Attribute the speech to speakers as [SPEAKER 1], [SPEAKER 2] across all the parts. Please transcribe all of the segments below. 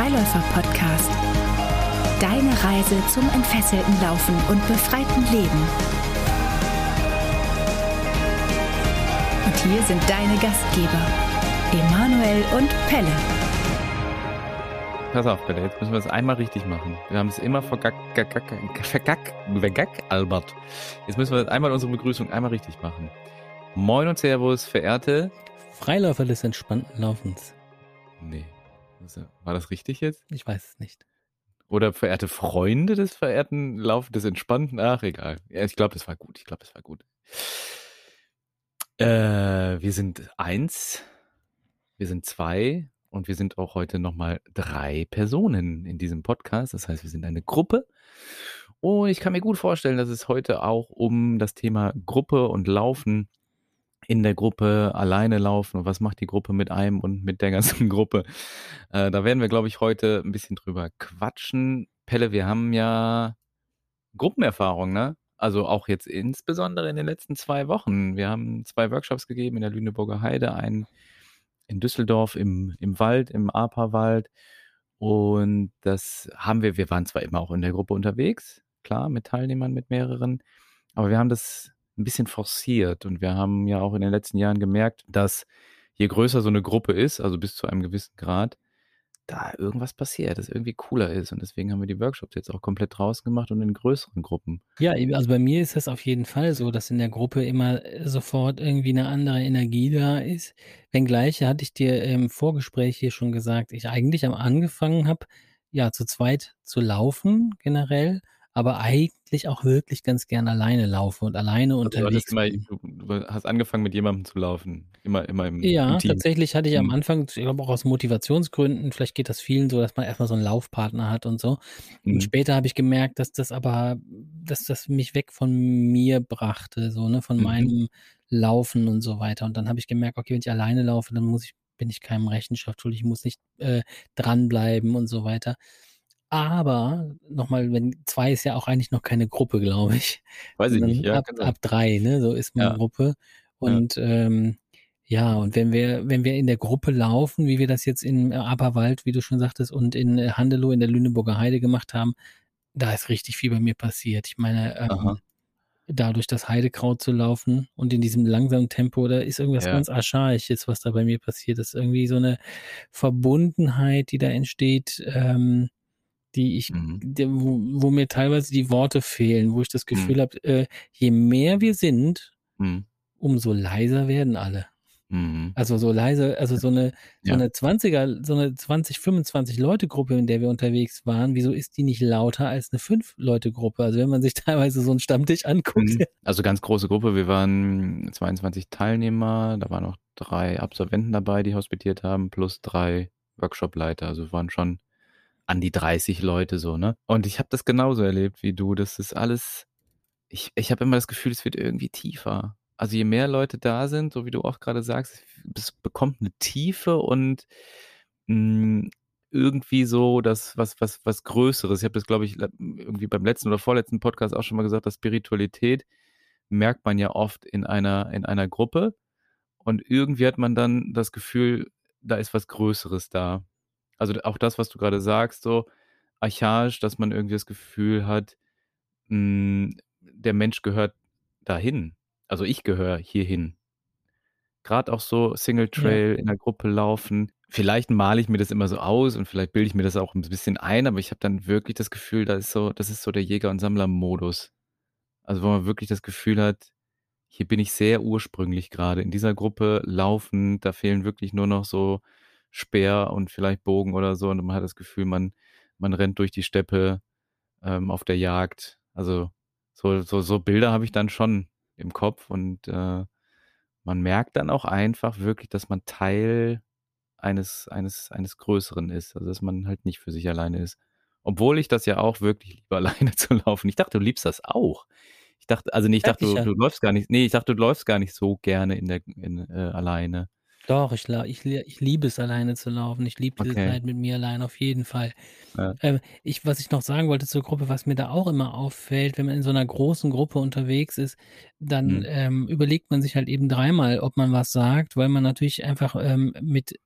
[SPEAKER 1] Freiläufer-Podcast. Deine Reise zum entfesselten Laufen und befreiten Leben. Und hier sind deine Gastgeber, Emanuel und Pelle.
[SPEAKER 2] Pass auf, Pelle, jetzt müssen wir es einmal richtig machen. Wir haben es immer vergack, vergack, vergack, vergack, Albert. Jetzt müssen wir einmal unsere Begrüßung einmal richtig machen. Moin und Servus, verehrte
[SPEAKER 3] Freiläufer des entspannten Laufens.
[SPEAKER 2] Nee. War das richtig jetzt?
[SPEAKER 3] Ich weiß es nicht.
[SPEAKER 2] Oder verehrte Freunde des verehrten Lauf des entspannten? Ach, egal. Ja, ich glaube, das war gut. Ich glaube, das war gut. Äh, wir sind eins, wir sind zwei und wir sind auch heute nochmal drei Personen in diesem Podcast. Das heißt, wir sind eine Gruppe. Und ich kann mir gut vorstellen, dass es heute auch um das Thema Gruppe und Laufen in der Gruppe alleine laufen und was macht die Gruppe mit einem und mit der ganzen Gruppe. Äh, da werden wir, glaube ich, heute ein bisschen drüber quatschen. Pelle, wir haben ja Gruppenerfahrung, ne? Also auch jetzt insbesondere in den letzten zwei Wochen. Wir haben zwei Workshops gegeben in der Lüneburger Heide, einen in Düsseldorf im, im Wald, im Aperwald. Und das haben wir, wir waren zwar immer auch in der Gruppe unterwegs, klar, mit Teilnehmern, mit mehreren, aber wir haben das ein bisschen forciert. Und wir haben ja auch in den letzten Jahren gemerkt, dass je größer so eine Gruppe ist, also bis zu einem gewissen Grad, da irgendwas passiert, das irgendwie cooler ist. Und deswegen haben wir die Workshops jetzt auch komplett draußen gemacht und in größeren Gruppen.
[SPEAKER 3] Ja, also bei mir ist das auf jeden Fall so, dass in der Gruppe immer äh, sofort irgendwie eine andere Energie da ist. Wenngleich hatte ich dir im Vorgespräch hier schon gesagt, ich eigentlich am angefangen habe, ja, zu zweit zu laufen generell aber eigentlich auch wirklich ganz gern alleine laufe und alleine also unterwegs
[SPEAKER 2] immer, Du hast angefangen mit jemandem zu laufen, immer, immer im,
[SPEAKER 3] ja,
[SPEAKER 2] im Team.
[SPEAKER 3] tatsächlich hatte ich am mhm. Anfang, ich glaube auch aus Motivationsgründen, vielleicht geht das vielen so, dass man erstmal so einen Laufpartner hat und so. Und mhm. später habe ich gemerkt, dass das aber, dass das mich weg von mir brachte, so, ne, von mhm. meinem Laufen und so weiter. Und dann habe ich gemerkt, okay, wenn ich alleine laufe, dann muss ich, bin ich keinem Rechenschaft schuldig, ich muss nicht äh, dranbleiben und so weiter. Aber nochmal, wenn zwei ist ja auch eigentlich noch keine Gruppe, glaube ich.
[SPEAKER 2] Weiß ich nicht, ja.
[SPEAKER 3] Ab, ab drei, ne? So ist man ja. Gruppe. Und ja. Ähm, ja, und wenn wir, wenn wir in der Gruppe laufen, wie wir das jetzt in Aberwald, wie du schon sagtest, und in äh, Handelow in der Lüneburger Heide gemacht haben, da ist richtig viel bei mir passiert. Ich meine, ähm, dadurch das Heidekraut zu laufen und in diesem langsamen Tempo, da ist irgendwas ja. ganz archaisches, was da bei mir passiert. Das ist irgendwie so eine Verbundenheit, die da entsteht. Ähm, die ich, mhm. die, wo, wo, mir teilweise die Worte fehlen, wo ich das mhm. Gefühl mhm. habe, äh, je mehr wir sind, mhm. umso leiser werden alle. Mhm. Also so leise, also so eine, so ja. eine 20er, so eine 20, 25 Leute Gruppe, in der wir unterwegs waren, wieso ist die nicht lauter als eine 5 Leute Gruppe? Also wenn man sich teilweise so einen Stammtisch anguckt.
[SPEAKER 2] Mhm. Also ganz große Gruppe, wir waren 22 Teilnehmer, da waren noch drei Absolventen dabei, die hospitiert haben, plus drei Workshopleiter, also waren schon an die 30 Leute so, ne? Und ich habe das genauso erlebt wie du. Das ist alles, ich, ich habe immer das Gefühl, es wird irgendwie tiefer. Also je mehr Leute da sind, so wie du auch gerade sagst, es bekommt eine Tiefe und mh, hm, irgendwie so das was was was Größeres. Ich habe das glaube ich irgendwie beim letzten oder vorletzten Podcast auch schon mal gesagt, dass Spiritualität merkt man ja oft in einer in einer Gruppe und irgendwie hat man dann das Gefühl, da ist was Größeres da. Also auch das, was du gerade sagst, so archaisch, dass man irgendwie das Gefühl hat, mh, hm, der Mensch gehört dahin. Also ich gehöre hierhin. Gerade auch so Single Trail ja. in der Gruppe laufen. Vielleicht male ich mir das immer so aus und vielleicht bilde ich mir das auch ein bisschen ein, aber ich habe dann wirklich das Gefühl, da ist so, das ist so der Jäger- und Sammler-Modus. Also wo man wirklich das Gefühl hat, hier bin ich sehr ursprünglich gerade in dieser Gruppe laufen, da fehlen wirklich nur noch so Speer und vielleicht Bogen oder so. Und man hat das Gefühl, man, man rennt durch die Steppe ähm, auf der Jagd. Also so, so, so Bilder habe ich dann schon im Kopf und äh, man merkt dann auch einfach wirklich, dass man Teil eines, eines, eines Größeren ist. Also dass man halt nicht für sich alleine ist. Obwohl ich das ja auch wirklich liebe, alleine zu laufen. Ich dachte, du liebst das auch. Ich dachte, also nee, ich dachte, du, du läufst gar nicht, nee, ich dachte, du läufst gar nicht so gerne in der, in, äh, alleine.
[SPEAKER 3] Doch, ich, ich, ich liebe es, alleine zu laufen. Ich liebe diese Okay. Zeit mit mir allein auf jeden Fall. Ja. Ähm, ich, was ich noch sagen wollte zur Gruppe, was mir da auch immer auffällt, wenn man in so einer großen Gruppe unterwegs ist, dann Mhm. ähm, überlegt man sich halt eben dreimal, ob man was sagt, weil man natürlich einfach ähm, mit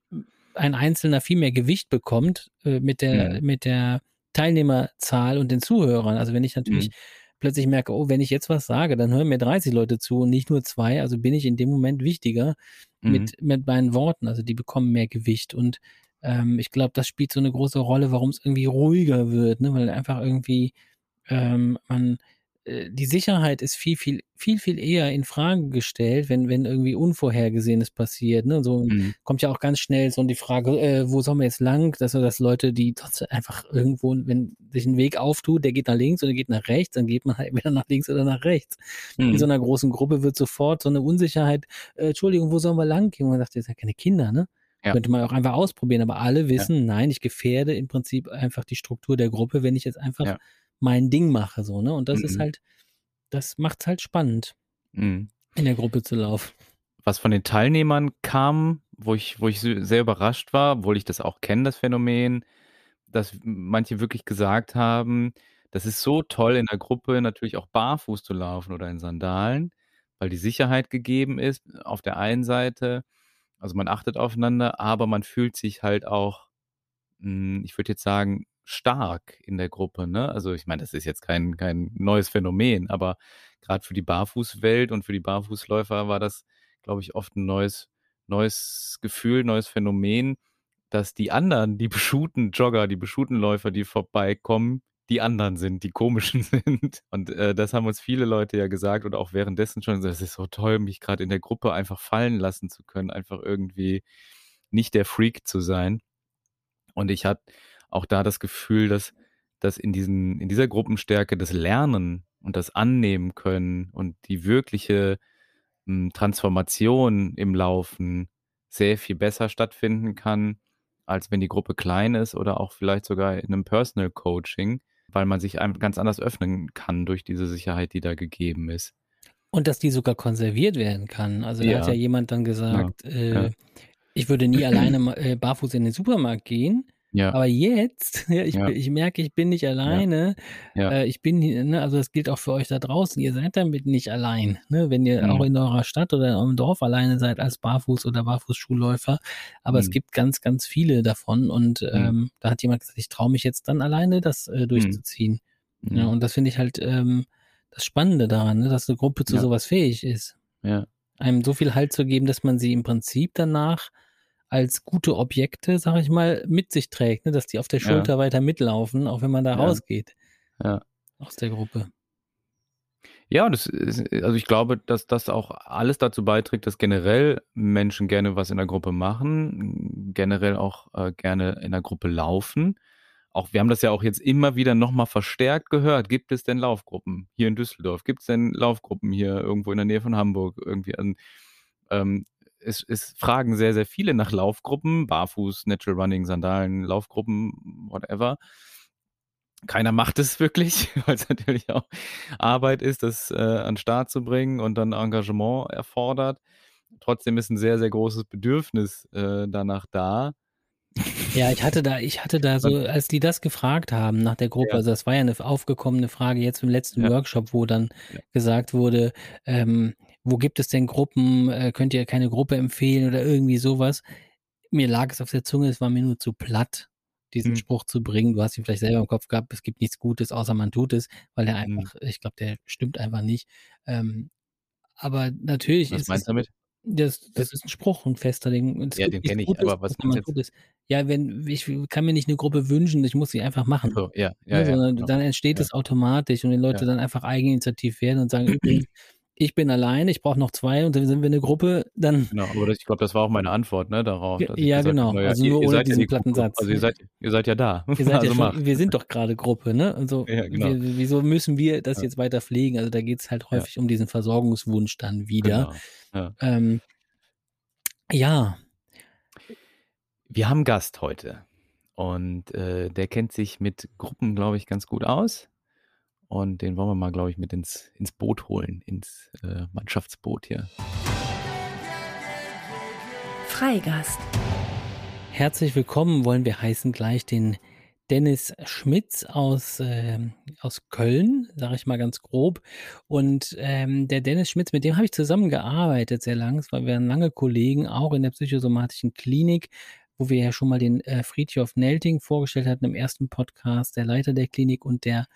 [SPEAKER 3] ein Einzelner viel mehr Gewicht bekommt äh, mit der,
[SPEAKER 2] Mhm.
[SPEAKER 3] mit der Teilnehmerzahl und den Zuhörern. Also wenn ich natürlich
[SPEAKER 2] Mhm.
[SPEAKER 3] Plötzlich merke, oh, wenn ich jetzt was sage, dann hören mir 30 Leute zu und nicht nur zwei, also bin ich in dem Moment wichtiger
[SPEAKER 2] Mhm.
[SPEAKER 3] mit, mit meinen Worten. Also die bekommen mehr Gewicht und ähm, ich glaube, das spielt so eine große Rolle, warum es irgendwie ruhiger wird, ne? weil einfach irgendwie ähm, man die Sicherheit ist viel, viel, viel, viel eher in Frage gestellt, wenn, wenn irgendwie Unvorhergesehenes passiert. Ne? So
[SPEAKER 2] Mhm.
[SPEAKER 3] kommt ja auch ganz schnell so die Frage, äh, wo sollen wir jetzt lang? Dass, dass Leute, die trotzdem einfach irgendwo, wenn sich ein Weg auftut, der geht nach links oder geht nach rechts, dann geht man halt entweder nach links oder nach rechts. In so
[SPEAKER 2] Mhm.
[SPEAKER 3] einer großen Gruppe wird sofort so eine Unsicherheit, äh, Entschuldigung, wo sollen wir lang gehen? Und man sagt, das sind ja keine Kinder, ne?
[SPEAKER 2] Ja.
[SPEAKER 3] Könnte man auch einfach ausprobieren, aber alle wissen, nein, ich gefährde im Prinzip einfach die Struktur der Gruppe, wenn ich jetzt einfach
[SPEAKER 2] Ja.
[SPEAKER 3] Mein Ding mache, so, ne? Und das ist
[SPEAKER 2] Mhm.
[SPEAKER 3] halt, das macht's halt spannend,
[SPEAKER 2] Mhm.
[SPEAKER 3] in der Gruppe zu laufen.
[SPEAKER 2] was von den Teilnehmern kam, wo ich, wo ich sehr überrascht war, obwohl ich das auch kenne, das Phänomen, dass manche wirklich gesagt haben, das ist so toll in der Gruppe natürlich auch barfuß zu laufen oder in Sandalen, weil die Sicherheit gegeben ist auf der einen Seite, also man achtet aufeinander, aber man fühlt sich halt auch, hm, ich würde jetzt sagen, stark in der Gruppe, ne? Also ich meine, das ist jetzt kein, kein neues Phänomen, aber gerade für die Barfußwelt und für die Barfußläufer war das, glaube ich, oft ein neues, neues Gefühl, neues Phänomen, dass die anderen, die beschuhten Jogger, die beschuhten Läufer, die vorbeikommen, die anderen sind, die komischen sind. Und äh, das haben uns viele Leute ja gesagt und auch währenddessen schon, das ist so toll, mich gerade in der Gruppe einfach fallen lassen zu können, einfach irgendwie nicht der Freak zu sein. Und ich hatte auch da das Gefühl, dass, dass in, diesen, in dieser Gruppenstärke das Lernen und das Annehmen können und die wirkliche m, Transformation im Laufen sehr viel besser stattfinden kann, als wenn die Gruppe klein ist oder auch vielleicht sogar in einem Personal Coaching, weil man sich einem ganz anders öffnen kann durch diese Sicherheit, die da gegeben ist.
[SPEAKER 3] Und dass die sogar konserviert werden kann. Also da hat
[SPEAKER 2] Ja.
[SPEAKER 3] ja jemand dann gesagt, äh,
[SPEAKER 2] ja.
[SPEAKER 3] ich würde nie alleine äh, barfuß in den Supermarkt gehen.
[SPEAKER 2] Ja,
[SPEAKER 3] Aber jetzt, ja, ich,
[SPEAKER 2] Ja.
[SPEAKER 3] ich merke, ich bin nicht alleine.
[SPEAKER 2] Ja.
[SPEAKER 3] Äh, ich bin, hier, ne, also das gilt auch für euch da draußen. Ihr seid damit nicht allein. Ne? Wenn ihr
[SPEAKER 2] Mhm.
[SPEAKER 3] auch in eurer Stadt oder in eurem Dorf alleine seid als Barfuß- oder Barfußschulläufer. Aber es
[SPEAKER 2] Mhm.
[SPEAKER 3] gibt ganz, ganz viele davon. Und ähm, da hat jemand gesagt, ich traue mich jetzt dann alleine, das äh, durchzuziehen.
[SPEAKER 2] Mhm.
[SPEAKER 3] Ja, und das finde ich halt ähm, das Spannende daran, ne, dass eine Gruppe zu sowas fähig ist.
[SPEAKER 2] ja.
[SPEAKER 3] Einem so viel Halt zu geben, dass man sie im Prinzip danach als gute Objekte, sag ich mal, mit sich trägt, ne, dass die auf der
[SPEAKER 2] Ja.
[SPEAKER 3] Schulter weiter mitlaufen, auch wenn man da
[SPEAKER 2] Ja.
[SPEAKER 3] rausgeht
[SPEAKER 2] ja.
[SPEAKER 3] aus der Gruppe.
[SPEAKER 2] Ja, das ist, also ich glaube, dass das auch alles dazu beiträgt, dass generell Menschen gerne was in der Gruppe machen, generell auch äh, gerne in der Gruppe laufen. Auch wir haben das ja auch jetzt immer wieder nochmal verstärkt gehört. Gibt es denn Laufgruppen hier in Düsseldorf? Gibt es denn Laufgruppen hier irgendwo in der Nähe von Hamburg? Irgendwie an, ähm, es, es fragen sehr, sehr viele nach Laufgruppen, Barfuß, Natural Running, Sandalen, Laufgruppen, whatever keiner macht es wirklich, weil es natürlich auch Arbeit ist, das äh, an den Start zu bringen und dann Engagement erfordert. Trotzdem ist ein sehr, sehr großes Bedürfnis äh, danach da.
[SPEAKER 3] Ja, ich hatte da, ich hatte da so, als die das gefragt haben nach der Gruppe,
[SPEAKER 2] Ja.
[SPEAKER 3] also das war ja eine aufgekommene Frage jetzt im letzten
[SPEAKER 2] Ja.
[SPEAKER 3] Workshop, wo dann
[SPEAKER 2] Ja.
[SPEAKER 3] gesagt wurde, ähm, wo gibt es denn Gruppen, äh, könnt ihr keine Gruppe empfehlen oder irgendwie sowas. Mir lag es auf der Zunge, es war mir nur zu platt, diesen
[SPEAKER 2] Mhm.
[SPEAKER 3] Spruch zu bringen. Du hast ihn vielleicht selber im Kopf gehabt, es gibt nichts Gutes, außer man tut es, weil der
[SPEAKER 2] Mhm.
[SPEAKER 3] einfach, ich glaube, der stimmt einfach nicht. Ähm, aber natürlich
[SPEAKER 2] Was
[SPEAKER 3] ist
[SPEAKER 2] meinst du damit?
[SPEAKER 3] das, das ist ein Spruch, ein fester Ding.
[SPEAKER 2] Ja, den
[SPEAKER 3] nichts
[SPEAKER 2] kenn ich,
[SPEAKER 3] Gutes,
[SPEAKER 2] aber was
[SPEAKER 3] man tut es. Ja, wenn ich kann mir nicht eine Gruppe wünschen, ich muss sie einfach machen.
[SPEAKER 2] So, ja,
[SPEAKER 3] ne,
[SPEAKER 2] ja, ja.
[SPEAKER 3] sondern
[SPEAKER 2] genau.
[SPEAKER 3] dann entsteht
[SPEAKER 2] Ja.
[SPEAKER 3] es automatisch und die Leute
[SPEAKER 2] Ja.
[SPEAKER 3] dann einfach eigeninitiativ werden und sagen, übrigens, ich bin alleine, ich brauche noch zwei und dann sind wir eine Gruppe, dann
[SPEAKER 2] Genau, aber das, ich glaube, das war auch meine Antwort, ne, darauf.
[SPEAKER 3] Ja,
[SPEAKER 2] gesagt
[SPEAKER 3] genau.
[SPEAKER 2] naja,
[SPEAKER 3] Also
[SPEAKER 2] ihr,
[SPEAKER 3] nur
[SPEAKER 2] ihr
[SPEAKER 3] ohne
[SPEAKER 2] ja
[SPEAKER 3] diesen
[SPEAKER 2] die
[SPEAKER 3] platten
[SPEAKER 2] Gruppe.
[SPEAKER 3] Satz.
[SPEAKER 2] Also ihr seid, ihr seid ja da.
[SPEAKER 3] ihr seid
[SPEAKER 2] also
[SPEAKER 3] ja schon, wir sind doch gerade Gruppe, ne? Also
[SPEAKER 2] Ja, genau.
[SPEAKER 3] wir, wieso müssen wir das
[SPEAKER 2] Ja.
[SPEAKER 3] jetzt weiter pflegen? Also da geht es halt
[SPEAKER 2] Ja.
[SPEAKER 3] häufig um diesen Versorgungswunsch dann wieder.
[SPEAKER 2] Genau. Ja.
[SPEAKER 3] Ähm, ja,
[SPEAKER 2] Wir haben einen Gast heute und äh, der kennt sich mit Gruppen, glaube ich, ganz gut aus. Und den wollen wir mal, glaube ich, mit ins, ins Boot holen, ins äh, Mannschaftsboot hier.
[SPEAKER 1] Freigast.
[SPEAKER 3] Herzlich willkommen wollen wir heißen gleich den Dennis Schmitz aus, ähm, aus Köln, sage ich mal ganz grob. Und ähm, der Dennis Schmitz, mit dem habe ich zusammengearbeitet sehr lang, weil wir waren lange Kollegen, auch in der psychosomatischen Klinik. wo wir ja schon mal den äh, Friedhof Nelting vorgestellt hatten im ersten Podcast, der Leiter der Klinik und der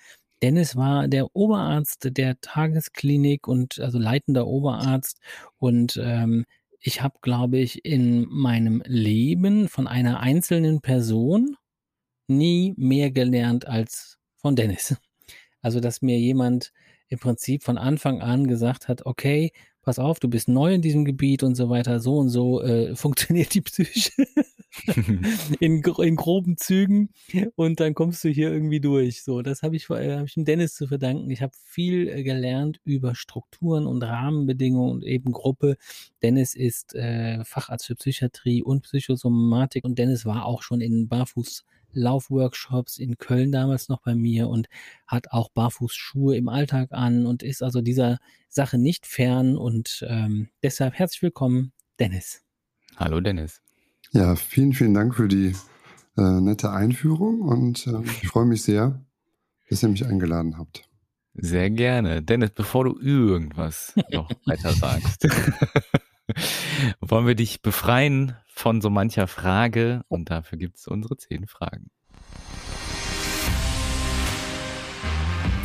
[SPEAKER 3] Dennis war der Oberarzt der Tagesklinik und also leitender Oberarzt und ähm, ich habe, glaube ich, in meinem Leben von einer einzelnen Person nie mehr gelernt als von Dennis. Also, dass mir jemand im Prinzip von Anfang an gesagt hat, okay, pass auf, du bist neu in diesem Gebiet und so weiter, so und so äh, funktioniert die Psyche in, in, groben Zügen und dann kommst du hier irgendwie durch. So, das habe ich, äh, hab ich dem Dennis zu verdanken. Ich habe viel äh, gelernt über Strukturen und Rahmenbedingungen und eben Gruppe. Dennis ist äh, Facharzt für Psychiatrie und Psychosomatik und Dennis war auch schon in Barfuß Laufworkshops in Köln damals noch bei mir und hat auch Barfußschuhe im Alltag an und ist also dieser Sache nicht fern. Und ähm, deshalb herzlich willkommen, Dennis.
[SPEAKER 2] Hallo, Dennis.
[SPEAKER 4] Ja, vielen, vielen Dank für die äh, nette Einführung und äh, ich freue mich sehr, dass ihr mich eingeladen habt.
[SPEAKER 2] Sehr gerne. Dennis, bevor du irgendwas noch weiter sagst, wollen wir dich befreien von so mancher Frage und dafür gibt es unsere zehn Fragen.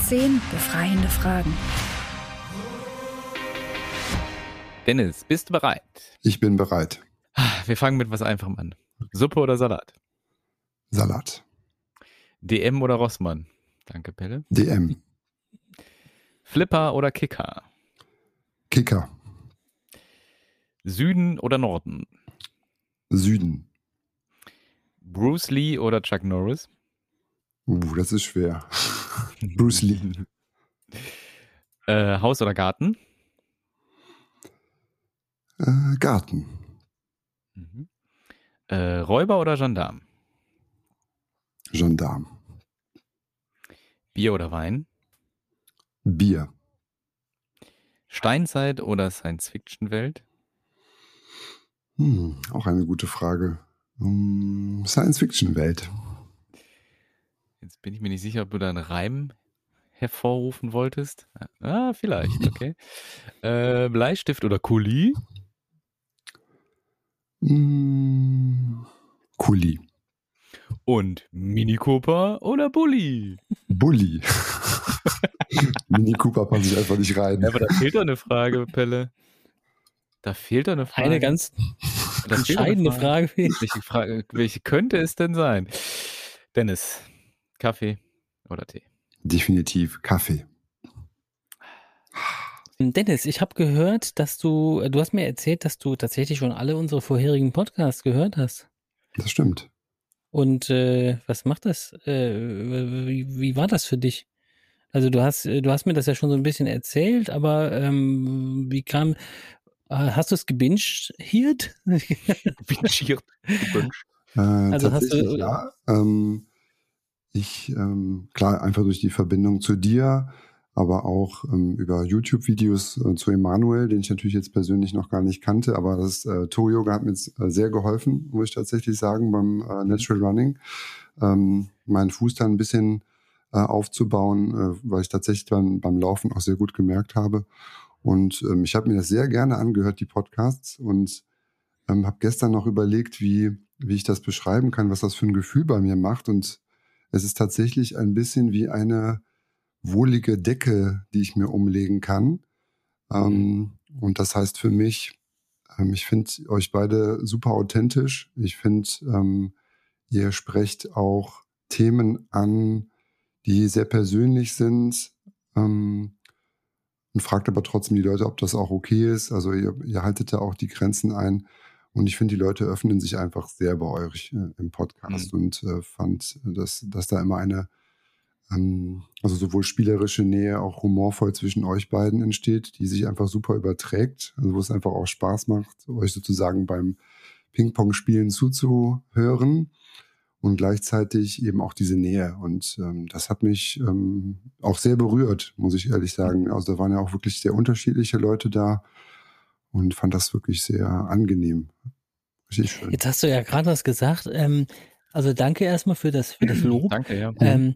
[SPEAKER 1] Zehn befreiende Fragen.
[SPEAKER 2] Dennis, bist du bereit?
[SPEAKER 4] Ich bin bereit.
[SPEAKER 2] Wir fangen mit was Einfachem an. Suppe oder Salat?
[SPEAKER 4] Salat.
[SPEAKER 2] DM oder Rossmann? Danke, Pelle.
[SPEAKER 4] DM.
[SPEAKER 2] Flipper oder Kicker?
[SPEAKER 4] Kicker.
[SPEAKER 2] Süden oder Norden?
[SPEAKER 4] Süden.
[SPEAKER 2] Bruce Lee oder Chuck Norris?
[SPEAKER 4] Uh, das ist schwer. Bruce Lee.
[SPEAKER 2] Äh, Haus oder Garten?
[SPEAKER 4] Äh, Garten.
[SPEAKER 2] Mhm. Äh, Räuber oder Gendarm?
[SPEAKER 4] Gendarm.
[SPEAKER 2] Bier oder Wein?
[SPEAKER 4] Bier.
[SPEAKER 2] Steinzeit oder Science-Fiction-Welt?
[SPEAKER 4] Hm, auch eine gute Frage. Um, Science-Fiction-Welt.
[SPEAKER 2] Jetzt bin ich mir nicht sicher, ob du da einen Reim hervorrufen wolltest. Ah, vielleicht, okay. äh, Bleistift oder Kuli?
[SPEAKER 4] Hm, Kuli.
[SPEAKER 2] Und Mini Cooper oder Bulli?
[SPEAKER 4] Bulli. Mini Cooper passt sich einfach nicht rein.
[SPEAKER 2] Ja, aber da fehlt doch eine Frage, Pelle. Da fehlt doch eine Frage.
[SPEAKER 3] Eine ganz entscheidende Frage. Frage.
[SPEAKER 2] Welche, Frage. welche könnte es denn sein? Dennis, Kaffee oder Tee?
[SPEAKER 4] Definitiv Kaffee.
[SPEAKER 3] Dennis, ich habe gehört, dass du, du hast mir erzählt, dass du tatsächlich schon alle unsere vorherigen Podcasts gehört hast.
[SPEAKER 4] Das stimmt.
[SPEAKER 3] Und äh, was macht das? Äh, wie, wie, war das für dich? Also du hast, du hast mir das ja schon so ein bisschen erzählt, aber ähm, wie kam, hast du es gebinged? Gebinged.
[SPEAKER 4] äh, also hast du, ja. Ähm, ich, ähm, klar, einfach durch die Verbindung zu dir, aber auch ähm, über YouTube-Videos äh, zu Emanuel, den ich natürlich jetzt persönlich noch gar nicht kannte, aber das äh, Toe-Yoga hat mir jetzt äh, sehr geholfen, muss ich tatsächlich sagen, beim äh, Natural Running. Ähm, meinen Fuß dann ein bisschen äh, aufzubauen, äh, weil ich tatsächlich dann beim Laufen auch sehr gut gemerkt habe. Und ähm, ich habe mir das sehr gerne angehört, die Podcasts, und ähm, habe gestern noch überlegt, wie, wie ich das beschreiben kann, was das für ein Gefühl bei mir macht. Und es ist tatsächlich ein bisschen wie eine wohlige Decke, die ich mir umlegen kann. Ähm, und das heißt für mich, ähm, ich finde euch beide super authentisch. Ich finde, ähm, ihr sprecht auch Themen an, die sehr persönlich sind. Ähm, und fragt aber trotzdem die Leute, ob das auch okay ist. Also ihr, ihr haltet da auch die Grenzen ein. Und ich finde, die Leute öffnen sich einfach sehr bei euch äh, im Podcast mhm. und äh, fand, dass, dass da immer eine, ähm, also sowohl spielerische Nähe, auch humorvoll zwischen euch beiden entsteht, die sich einfach super überträgt. Also wo es einfach auch Spaß macht, euch sozusagen beim Ping-Pong-Spielen zuzuhören und gleichzeitig eben auch diese Nähe. Und ähm, das hat mich ähm, auch sehr berührt, muss ich ehrlich sagen. Also da waren ja auch wirklich sehr unterschiedliche Leute da und fand das wirklich sehr angenehm.
[SPEAKER 3] Richtig schön. Jetzt hast du ja gerade was gesagt. Ähm, also danke erstmal für das, für das Lob.
[SPEAKER 2] danke, ja.
[SPEAKER 3] Ähm,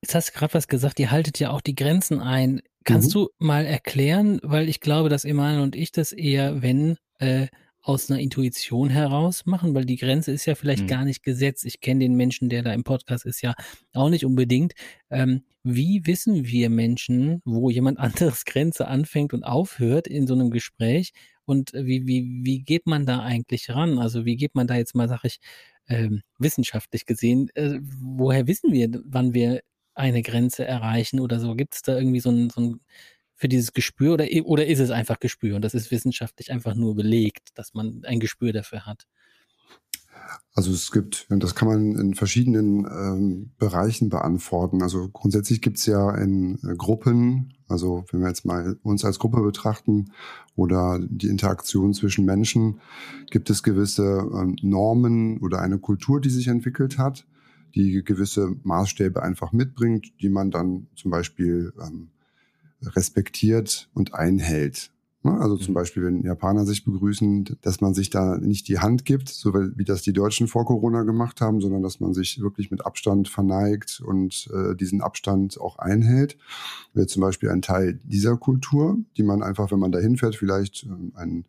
[SPEAKER 3] jetzt hast du gerade was gesagt, ihr haltet ja auch die Grenzen ein. Kannst mhm. du mal erklären, weil ich glaube, dass Emanuel und ich das eher, wenn, äh, aus einer Intuition heraus machen, weil die Grenze ist ja vielleicht mhm. gar nicht gesetzt. Ich kenne den Menschen, der da im Podcast ist, ja auch nicht unbedingt. Ähm, wie wissen wir Menschen, wo jemand anderes Grenze anfängt und aufhört in so einem Gespräch? Und wie, wie, wie geht man da eigentlich ran? Also wie geht man da jetzt mal, sag ich, ähm, wissenschaftlich gesehen, äh, woher wissen wir, wann wir eine Grenze erreichen oder so? Gibt es da irgendwie so ein, so ein für dieses Gespür oder, oder ist es einfach Gespür und das ist wissenschaftlich einfach nur belegt, dass man ein Gespür dafür hat?
[SPEAKER 4] Also es gibt, das kann man in verschiedenen ähm, Bereichen beantworten. Also grundsätzlich gibt es ja in äh, Gruppen, also wenn wir jetzt mal uns als Gruppe betrachten oder die Interaktion zwischen Menschen, gibt es gewisse ähm, Normen oder eine Kultur, die sich entwickelt hat, die gewisse Maßstäbe einfach mitbringt, die man dann zum Beispiel ähm, respektiert und einhält. Ne? Also zum mhm. Beispiel, wenn Japaner sich begrüßen, dass man sich da nicht die Hand gibt, so wie das die Deutschen vor Corona gemacht haben, sondern dass man sich wirklich mit Abstand verneigt und äh, diesen Abstand auch einhält. Wäre zum Beispiel ein Teil dieser Kultur, die man einfach, wenn man da hinfährt, vielleicht äh, ein,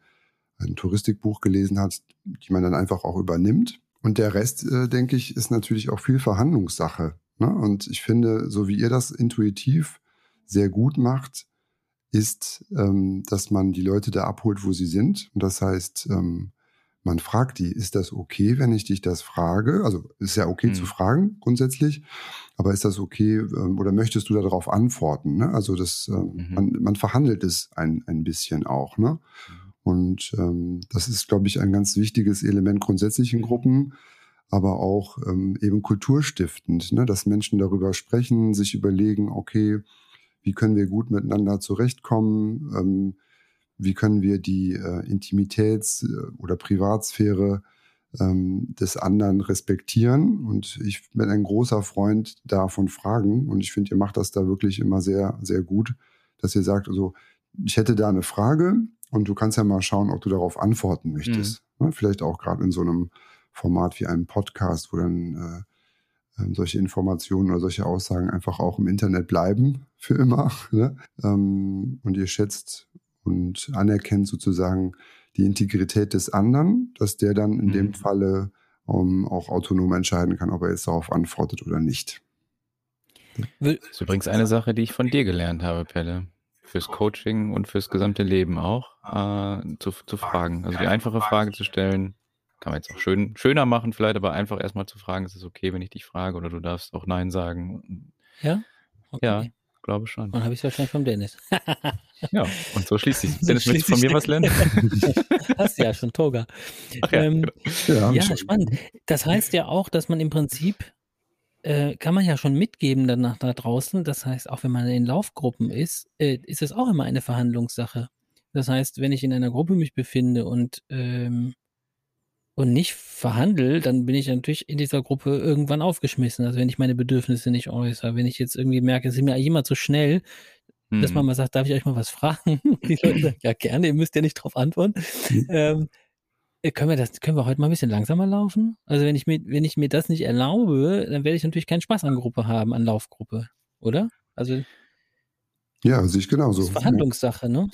[SPEAKER 4] ein Touristikbuch gelesen hat, die man dann einfach auch übernimmt. Und der Rest, äh, denke ich, ist natürlich auch viel Verhandlungssache. Ne? Und ich finde, so wie ihr das intuitiv sehr gut macht, ist, ähm, dass man die Leute da abholt, wo sie sind. Und das heißt, ähm, man fragt die, ist das okay, wenn ich dich das frage? Also ist ja okay mhm. zu fragen grundsätzlich, aber ist das okay ähm, oder möchtest du darauf antworten? Ne? Also das, ähm, mhm. man, man verhandelt es ein, ein bisschen auch. Ne? Und ähm, das ist, glaube ich, ein ganz wichtiges Element grundsätzlich in Gruppen, aber auch ähm, eben kulturstiftend, ne? dass Menschen darüber sprechen, sich überlegen, okay, wie können wir gut miteinander zurechtkommen, ähm, wie können wir die äh, Intimitäts- äh, oder Privatsphäre ähm, des anderen respektieren. Und ich bin ein großer Freund davon Fragen. Und ich finde, ihr macht das da wirklich immer sehr, sehr gut, dass ihr sagt, also ich hätte da eine Frage und du kannst ja mal schauen, ob du darauf antworten möchtest. Mhm. Ne? Vielleicht auch gerade in so einem Format wie einem Podcast, wo dann äh, ähm, solche Informationen oder solche Aussagen einfach auch im Internet bleiben für immer. Ne? Ähm, und ihr schätzt und anerkennt sozusagen die Integrität des anderen, dass der dann in mhm. dem Falle um, ähm, auch autonom entscheiden kann, ob er jetzt darauf antwortet oder nicht.
[SPEAKER 2] Das ist übrigens eine Sache, die ich von dir gelernt habe, Pelle. Fürs Coaching und fürs gesamte Leben auch, äh, zu, zu fragen. Also die einfache Frage zu stellen, kann man jetzt auch schön, schöner machen, vielleicht, aber einfach erstmal zu fragen, ist es okay, wenn ich dich frage oder du darfst auch Nein sagen.
[SPEAKER 3] Ja?
[SPEAKER 2] Okay. Ja, glaube schon.
[SPEAKER 3] Dann habe ich es wahrscheinlich vom Dennis.
[SPEAKER 2] ja, und so schließt sich. So Dennis, möchtest du von mir was lernen?
[SPEAKER 3] Hast du ja schon, Toga.
[SPEAKER 2] Ach ja, ähm,
[SPEAKER 3] genau. ja, ja spannend. Das heißt ja auch, dass man im Prinzip äh, kann man ja schon mitgeben danach da draußen. Das heißt, auch wenn man in Laufgruppen ist, äh, ist es auch immer eine Verhandlungssache. Das heißt, wenn ich in einer Gruppe mich befinde und ähm, und nicht verhandle, dann bin ich natürlich in dieser Gruppe irgendwann aufgeschmissen. Also wenn ich meine Bedürfnisse nicht äußere, wenn ich jetzt irgendwie merke, es ist mir jemand zu schnell, mhm. dass man mhm. mal sagt, darf ich euch mal was fragen? Die Leute sagen, ja gerne, ihr müsst ja nicht drauf antworten. Mhm. Ähm, äh, können wir das, können wir heute mal ein bisschen langsamer laufen? Also wenn ich mir, wenn ich mir das nicht erlaube, dann werde ich natürlich keinen Spaß an Gruppe haben, an Laufgruppe, oder? Also
[SPEAKER 4] ja, sehe ich genauso.
[SPEAKER 3] Das ist Verhandlungssache, ne?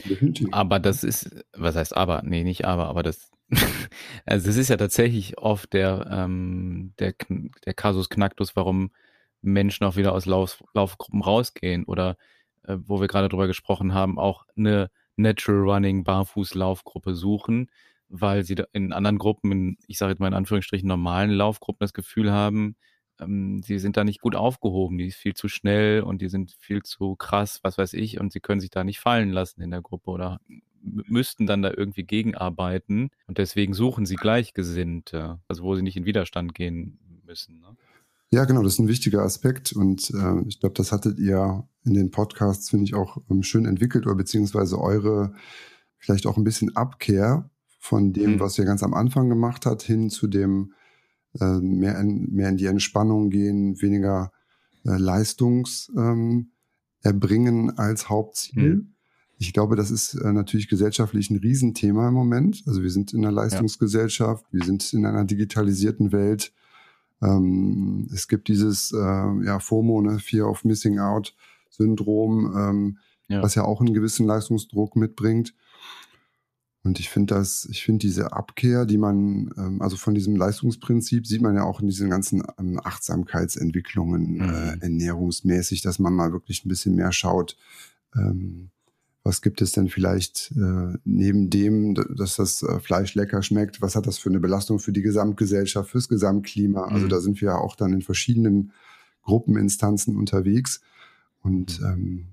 [SPEAKER 2] Aber das ist, was heißt aber? Nee, nicht aber, aber das also es ist ja tatsächlich oft der, ähm, der, der Kasus Knacktus, warum Menschen auch wieder aus Lauf, Laufgruppen rausgehen oder äh, wo wir gerade drüber gesprochen haben, auch eine Natural Running Barfuß-Laufgruppe suchen, weil sie in anderen Gruppen, in, ich sage jetzt mal in Anführungsstrichen normalen Laufgruppen, das Gefühl haben, ähm, sie sind da nicht gut aufgehoben, die ist viel zu schnell und die sind viel zu krass, was weiß ich, und sie können sich da nicht fallen lassen in der Gruppe oder müssten dann da irgendwie gegenarbeiten und deswegen suchen sie Gleichgesinnte, also wo sie nicht in Widerstand gehen müssen. Ne?
[SPEAKER 4] Ja, genau, das ist ein wichtiger Aspekt und äh, ich glaube, das hattet ihr in den Podcasts, finde ich, auch ähm, schön entwickelt oder beziehungsweise eure vielleicht auch ein bisschen Abkehr von dem, mhm. was ihr ganz am Anfang gemacht habt, hin zu dem äh, mehr, in, mehr in die Entspannung gehen, weniger äh, Leistungs ähm, erbringen als Hauptziel. Mhm. Ich glaube, das ist äh, natürlich gesellschaftlich ein Riesenthema im Moment. Also wir sind in einer Leistungsgesellschaft, ja. wir sind in einer digitalisierten Welt. Ähm, es gibt dieses äh, ja, FOMO, ne, Fear of Missing Out Syndrom, ähm, ja. was ja auch einen gewissen Leistungsdruck mitbringt. Und ich finde das, ich finde diese Abkehr, die man, ähm, also von diesem Leistungsprinzip sieht man ja auch in diesen ganzen ähm, Achtsamkeitsentwicklungen, äh, mhm. äh, ernährungsmäßig, dass man mal wirklich ein bisschen mehr schaut, ähm, was gibt es denn vielleicht äh, neben dem, dass das äh, Fleisch lecker schmeckt, was hat das für eine Belastung für die Gesamtgesellschaft, fürs Gesamtklima? Also mhm. Also da sind wir ja auch dann in verschiedenen Gruppeninstanzen unterwegs. Und mhm. ähm,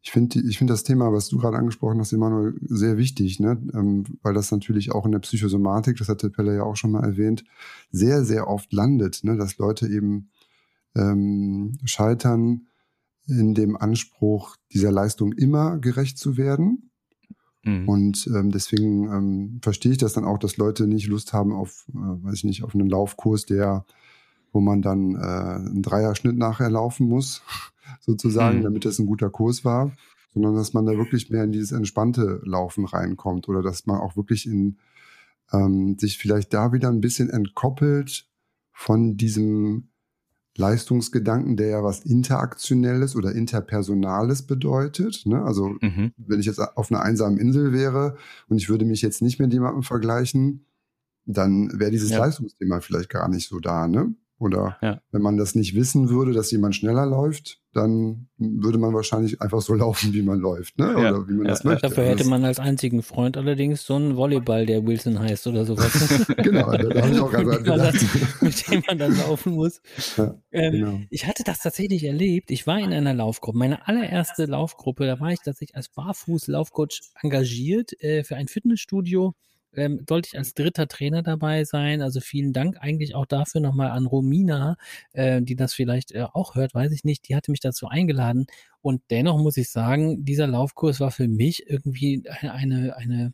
[SPEAKER 4] ich finde ich finde das Thema, was du gerade angesprochen hast, Emanuel, sehr wichtig, ne? Ähm, weil das natürlich auch in der Psychosomatik, das hatte Pelle ja auch schon mal erwähnt, sehr, sehr oft landet, ne? dass Leute eben ähm, scheitern in dem Anspruch, dieser Leistung immer gerecht zu werden. Mhm. Und ähm, deswegen ähm, verstehe ich das dann auch, dass Leute nicht Lust haben auf, äh, weiß ich nicht, auf einen Laufkurs, der, wo man dann äh, einen Dreierschnitt nachher laufen muss, sozusagen, mhm. damit das ein guter Kurs war, sondern dass man da wirklich mehr in dieses entspannte Laufen reinkommt oder dass man auch wirklich in ähm, sich vielleicht da wieder ein bisschen entkoppelt von diesem Leistungsgedanken, der ja was Interaktionelles oder Interpersonales bedeutet. Ne? Also mhm. wenn ich jetzt auf einer einsamen Insel wäre und ich würde mich jetzt nicht mit jemandem vergleichen, dann wäre dieses ja. Leistungsthema vielleicht gar nicht so da. Ne? Oder ja. wenn man das nicht wissen würde, dass jemand schneller läuft, dann würde man wahrscheinlich einfach so laufen, wie man läuft, ne?
[SPEAKER 3] Oder ja. wie man ja. das möchte. Dafür hätte man als einzigen Freund allerdings so einen Volleyball, der Wilson heißt oder sowas. genau, da habe ich auch gerade gedacht. mit dem man dann laufen muss. Ähm, genau. Ich hatte das tatsächlich erlebt. Ich war in einer Laufgruppe, meine allererste Laufgruppe, da war ich tatsächlich als Barfuß-Laufcoach engagiert äh, für ein Fitnessstudio ähm, sollte ich als dritter Trainer dabei sein. Also vielen Dank eigentlich auch dafür nochmal an Romina, äh, die das vielleicht äh, auch hört, weiß ich nicht. Die hatte mich dazu eingeladen. Und dennoch muss ich sagen, dieser Laufkurs war für mich irgendwie eine, eine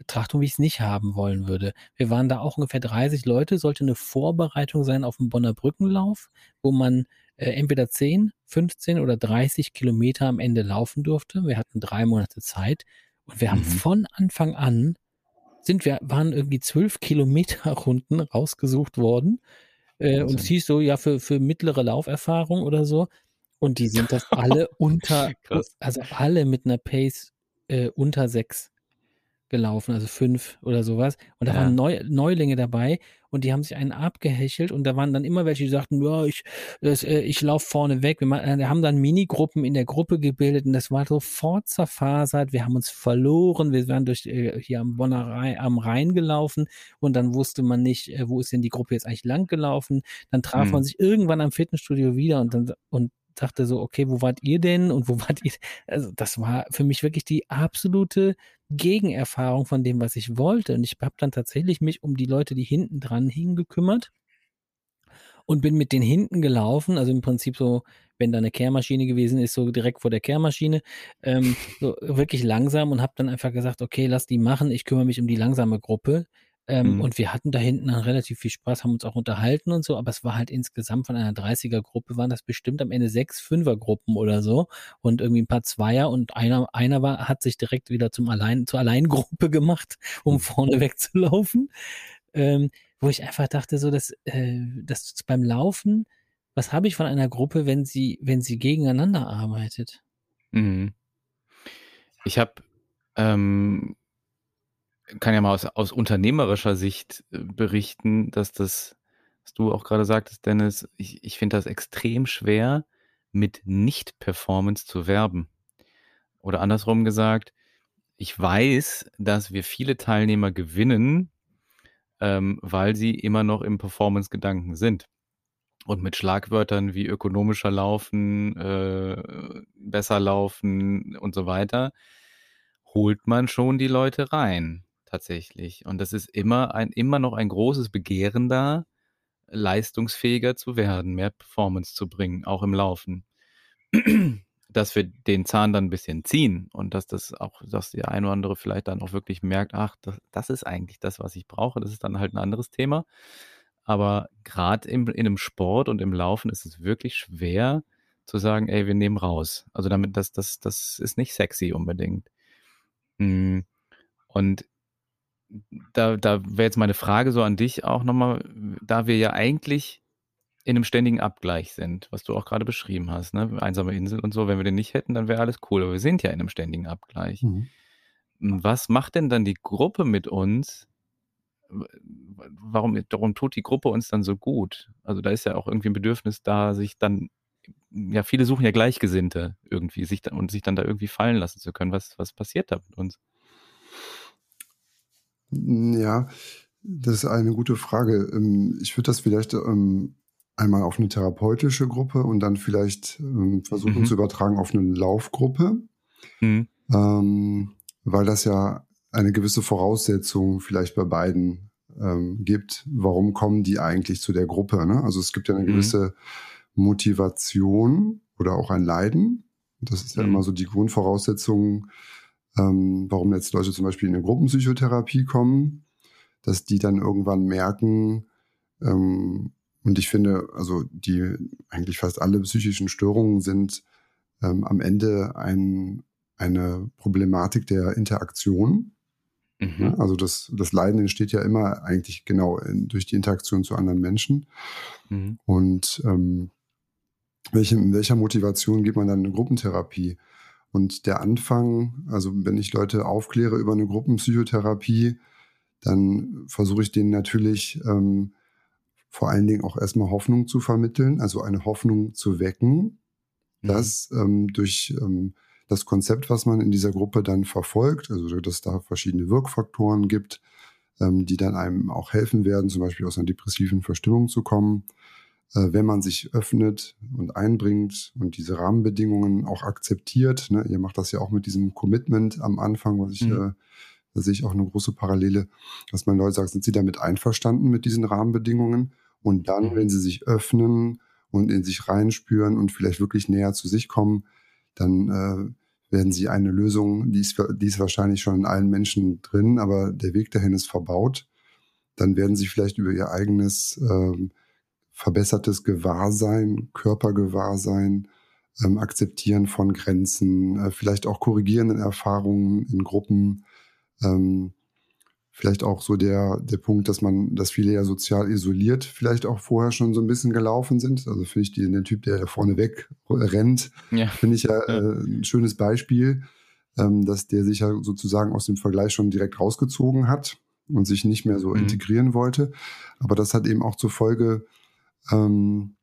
[SPEAKER 3] Betrachtung, wie ich es nicht haben wollen würde. Wir waren da auch ungefähr 30 Leute, sollte eine Vorbereitung sein auf den Bonner Brückenlauf, wo man äh, entweder 10, 15 oder 30 Kilometer am Ende laufen durfte. Wir hatten drei Monate Zeit und wir haben mhm. von Anfang an sind wir, waren irgendwie zwölf Kilometer Runden rausgesucht worden. Äh, und es hieß so, ja, für, für mittlere Lauferfahrung oder so. Und die sind das alle unter, also alle mit einer Pace äh, unter sechs gelaufen, also fünf oder sowas. Und da ja. waren Neu Neulinge dabei und die haben sich einen abgehechelt und da waren dann immer welche, die sagten, ja, ich, das, äh, ich laufe vorne weg. Wir äh, haben dann Minigruppen in der Gruppe gebildet und das war sofort zerfasert. Wir haben uns verloren. Wir waren durch äh, hier am Bonner Rhein, am Rhein gelaufen und dann wusste man nicht, äh, wo ist denn die Gruppe jetzt eigentlich lang gelaufen. Dann traf hm. man sich irgendwann am Fitnessstudio wieder und dann und dachte so, okay, wo wart ihr denn und wo wart ihr? Also das war für mich wirklich die absolute Gegenerfahrung von dem, was ich wollte. Und ich habe dann tatsächlich mich um die Leute, die hinten dran hingen, gekümmert und bin mit den hinten gelaufen. Also im Prinzip so, wenn da eine Kehrmaschine gewesen ist, so direkt vor der Kehrmaschine, ähm, so wirklich langsam und habe dann einfach gesagt, okay, lass die machen, ich kümmere mich um die langsame Gruppe. Ähm, mhm. Und wir hatten da hinten dann relativ viel Spaß, haben uns auch unterhalten und so, aber es war halt insgesamt von einer 30er-Gruppe, waren das bestimmt am Ende sechs Fünfer-Gruppen oder so und irgendwie ein paar Zweier und einer, einer war, hat sich direkt wieder zum Allein, zur Alleingruppe gemacht, um mhm. vorne wegzulaufen. Ähm, wo ich einfach dachte, so, dass, äh, dass beim Laufen, was habe ich von einer Gruppe, wenn sie, wenn sie gegeneinander arbeitet? Mhm.
[SPEAKER 2] Ich habe ähm, kann ja mal aus, aus unternehmerischer Sicht äh, berichten, dass das, was du auch gerade sagtest, Dennis, ich, ich finde das extrem schwer, mit Nicht-Performance zu werben. Oder andersrum gesagt, ich weiß, dass wir viele Teilnehmer gewinnen, ähm, weil sie immer noch im Performance-Gedanken sind. Und mit Schlagwörtern wie ökonomischer Laufen, äh, besser laufen und so weiter, holt man schon die Leute rein tatsächlich. Und das ist immer ein, immer noch ein großes Begehren da, leistungsfähiger zu werden, mehr Performance zu bringen, auch im Laufen. dass wir den Zahn dann ein bisschen ziehen und dass das auch, dass der eine oder andere vielleicht dann auch wirklich merkt, ach, das, das ist eigentlich das, was ich brauche. Das ist dann halt ein anderes Thema. Aber gerade in einem Sport und im Laufen ist es wirklich schwer zu sagen, ey, wir nehmen raus. Also damit, das, das, das ist nicht sexy unbedingt. Hm. Und da, da wäre jetzt meine Frage so an dich auch nochmal, da wir ja eigentlich in einem ständigen Abgleich sind, was du auch gerade beschrieben hast, ne? einsame Insel und so, wenn wir den nicht hätten, dann wäre alles cool, aber wir sind ja in einem ständigen Abgleich. Mhm. was macht denn dann die Gruppe mit uns? Warum, warum tut die Gruppe uns dann so gut? Also da ist ja auch irgendwie ein Bedürfnis da, sich dann, ja, viele suchen ja Gleichgesinnte irgendwie, sich dann, und sich dann da irgendwie fallen lassen zu können. Was, was passiert da mit uns?
[SPEAKER 4] Ja, das ist eine gute Frage. Ähm, ich würde das vielleicht ähm, einmal auf eine therapeutische Gruppe und dann vielleicht ähm, versuchen mhm. zu übertragen auf eine Laufgruppe, mhm. weil das ja eine gewisse Voraussetzung vielleicht bei beiden gibt. Warum kommen die eigentlich zu der Gruppe? Ne? Also es gibt ja eine mhm. gewisse Motivation oder auch ein Leiden. Das ist ja immer mhm. so die Grundvoraussetzung, ähm, warum jetzt Leute zum Beispiel in eine Gruppenpsychotherapie kommen, dass die dann irgendwann merken, ähm, und ich finde, also die eigentlich fast alle psychischen Störungen sind ähm, am Ende ein, eine Problematik der Interaktion. Mhm. Also das, das Leiden entsteht ja immer eigentlich genau in, durch die Interaktion zu anderen Menschen. Mhm. Und ähm, welche, in welcher Motivation geht man dann in eine Gruppentherapie? Und der Anfang, also wenn ich Leute aufkläre über eine Gruppenpsychotherapie, dann versuche ich denen natürlich ähm, vor allen Dingen auch erstmal Hoffnung zu vermitteln, also eine Hoffnung zu wecken, mhm. dass ähm, durch ähm, das Konzept, was man in dieser Gruppe dann verfolgt, also dass da verschiedene Wirkfaktoren gibt, ähm, die dann einem auch helfen werden, zum Beispiel aus einer depressiven Verstimmung zu kommen, wenn man sich öffnet und einbringt und diese Rahmenbedingungen auch akzeptiert. Ne? Ihr macht das ja auch mit diesem Commitment am Anfang, was ich mhm. äh, da sehe ich auch eine große Parallele, dass man Leute sagt, sind sie damit einverstanden mit diesen Rahmenbedingungen? Und dann, mhm. wenn sie sich öffnen und in sich reinspüren und vielleicht wirklich näher zu sich kommen, dann äh, werden sie eine Lösung, die ist, die ist wahrscheinlich schon in allen Menschen drin, aber der Weg dahin ist verbaut. Dann werden sie vielleicht über ihr eigenes äh, verbessertes Gewahrsein, Körpergewahrsein, ähm, Akzeptieren von Grenzen, äh, vielleicht auch korrigierenden Erfahrungen in Gruppen, ähm, vielleicht auch so der, der Punkt, dass man, dass viele ja sozial isoliert vielleicht auch vorher schon so ein bisschen gelaufen sind. Also finde ich den, den Typ, der da vorne weg rennt, ja. finde ich ja, ja. Äh, ein schönes Beispiel, ähm, dass der sich ja sozusagen aus dem Vergleich schon direkt rausgezogen hat und sich nicht mehr so mhm. integrieren wollte. Aber das hat eben auch zur Folge, ähm,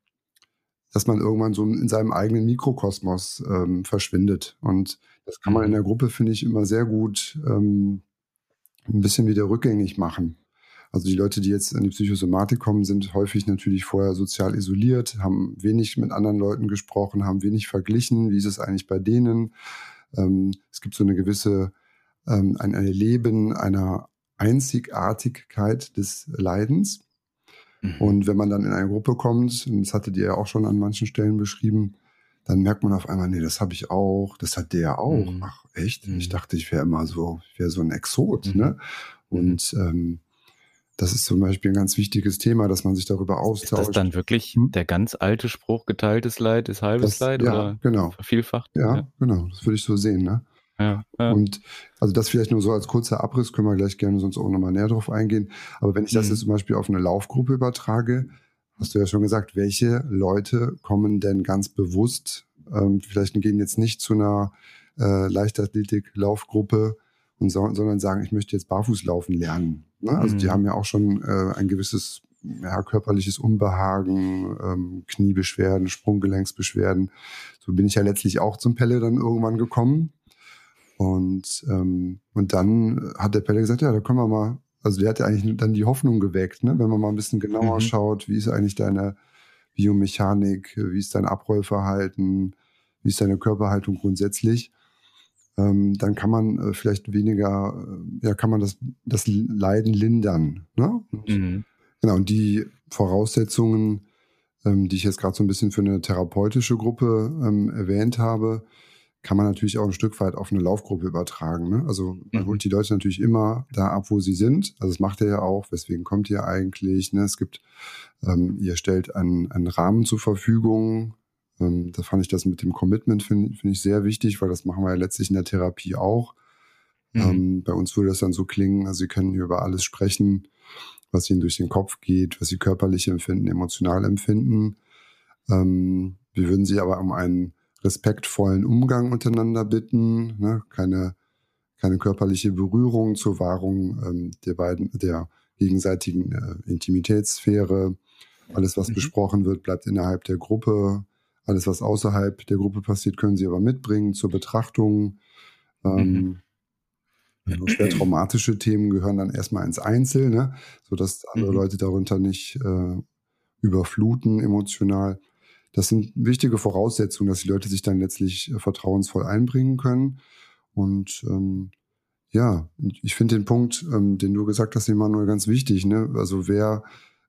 [SPEAKER 4] dass man irgendwann so in seinem eigenen Mikrokosmos ähm, verschwindet. Und das kann man in mhm. der Gruppe, finde ich, immer sehr gut ähm, ein bisschen wieder rückgängig machen. Also die Leute, die jetzt in die Psychosomatik kommen, sind häufig natürlich vorher sozial isoliert, haben wenig mit anderen Leuten gesprochen, haben wenig verglichen, wie ist es eigentlich bei denen. Ähm, es gibt so eine gewisse, ähm, ein Erleben einer Einzigartigkeit des Leidens. Mhm. Und wenn man dann in eine Gruppe kommt, und das hattet ihr ja auch schon an manchen Stellen beschrieben, dann merkt man auf einmal, nee, das habe ich auch, das hat der auch. Mhm. Ach, echt? Mhm. Ich dachte, ich wäre immer so, ich wäre so ein Exot, mhm. ne? Mhm. Und ähm, das ist zum Beispiel ein ganz wichtiges Thema, dass man sich darüber austauscht. Ist
[SPEAKER 2] das dann wirklich hm? der ganz alte Spruch, geteiltes Leid ist halbes das, Leid
[SPEAKER 4] ja,
[SPEAKER 2] oder
[SPEAKER 4] genau.
[SPEAKER 2] vervielfacht?
[SPEAKER 4] Ja, ja, genau, das würde ich so sehen, ne? Ja, ja. Und also das vielleicht nur so als kurzer Abriss, können wir gleich gerne sonst auch nochmal näher drauf eingehen. Aber wenn ich das mhm. jetzt zum Beispiel auf eine Laufgruppe übertrage, hast du ja schon gesagt, welche Leute kommen denn ganz bewusst ähm, vielleicht gehen jetzt nicht zu einer äh, Leichtathletik-Laufgruppe und so, sondern sagen, ich möchte jetzt barfuß laufen lernen. Ne? Also mhm. die haben ja auch schon äh, ein gewisses ja, körperliches Unbehagen, ähm, Kniebeschwerden, Sprunggelenksbeschwerden. So bin ich ja letztlich auch zum Pelle dann irgendwann gekommen. Und, ähm, und dann hat der Pelle gesagt, ja, da können wir mal, also der hat ja eigentlich dann die Hoffnung geweckt, ne? wenn man mal ein bisschen genauer mhm. schaut, wie ist eigentlich deine Biomechanik, wie ist dein Abrollverhalten, wie ist deine Körperhaltung grundsätzlich, ähm, dann kann man äh, vielleicht weniger, äh, ja, kann man das, das Leiden lindern. Ne? Und, mhm. Genau, und die Voraussetzungen, ähm, die ich jetzt gerade so ein bisschen für eine therapeutische Gruppe ähm, erwähnt habe, kann man natürlich auch ein Stück weit auf eine Laufgruppe übertragen. Ne? Also man mhm. holt die Leute natürlich immer da ab, wo sie sind. Also das macht er ja auch. Weswegen kommt ihr eigentlich? Ne? Es gibt, ähm, ihr stellt einen, einen Rahmen zur Verfügung. Ähm, da fand ich das mit dem Commitment, finde find ich sehr wichtig, weil das machen wir ja letztlich in der Therapie auch. Mhm. Ähm, bei uns würde das dann so klingen, also sie können hier über alles sprechen, was ihnen durch den Kopf geht, was sie körperlich empfinden, emotional empfinden. Ähm, wir würden sie aber um einen respektvollen Umgang untereinander bitten, ne? keine, keine körperliche Berührung zur Wahrung ähm, der beiden, der gegenseitigen äh, Intimitätssphäre. Alles, was mhm. besprochen wird, bleibt innerhalb der Gruppe. Alles, was außerhalb der Gruppe passiert, können sie aber mitbringen zur Betrachtung. Ähm, mhm. Schwer traumatische Themen gehören dann erstmal ins Einzel, ne? sodass andere mhm. Leute darunter nicht äh, überfluten emotional. Das sind wichtige Voraussetzungen, dass die Leute sich dann letztlich äh, vertrauensvoll einbringen können. Und ähm, ja, ich finde den Punkt, ähm, den du gesagt hast, Emanuel, ganz wichtig. Ne? Also wer,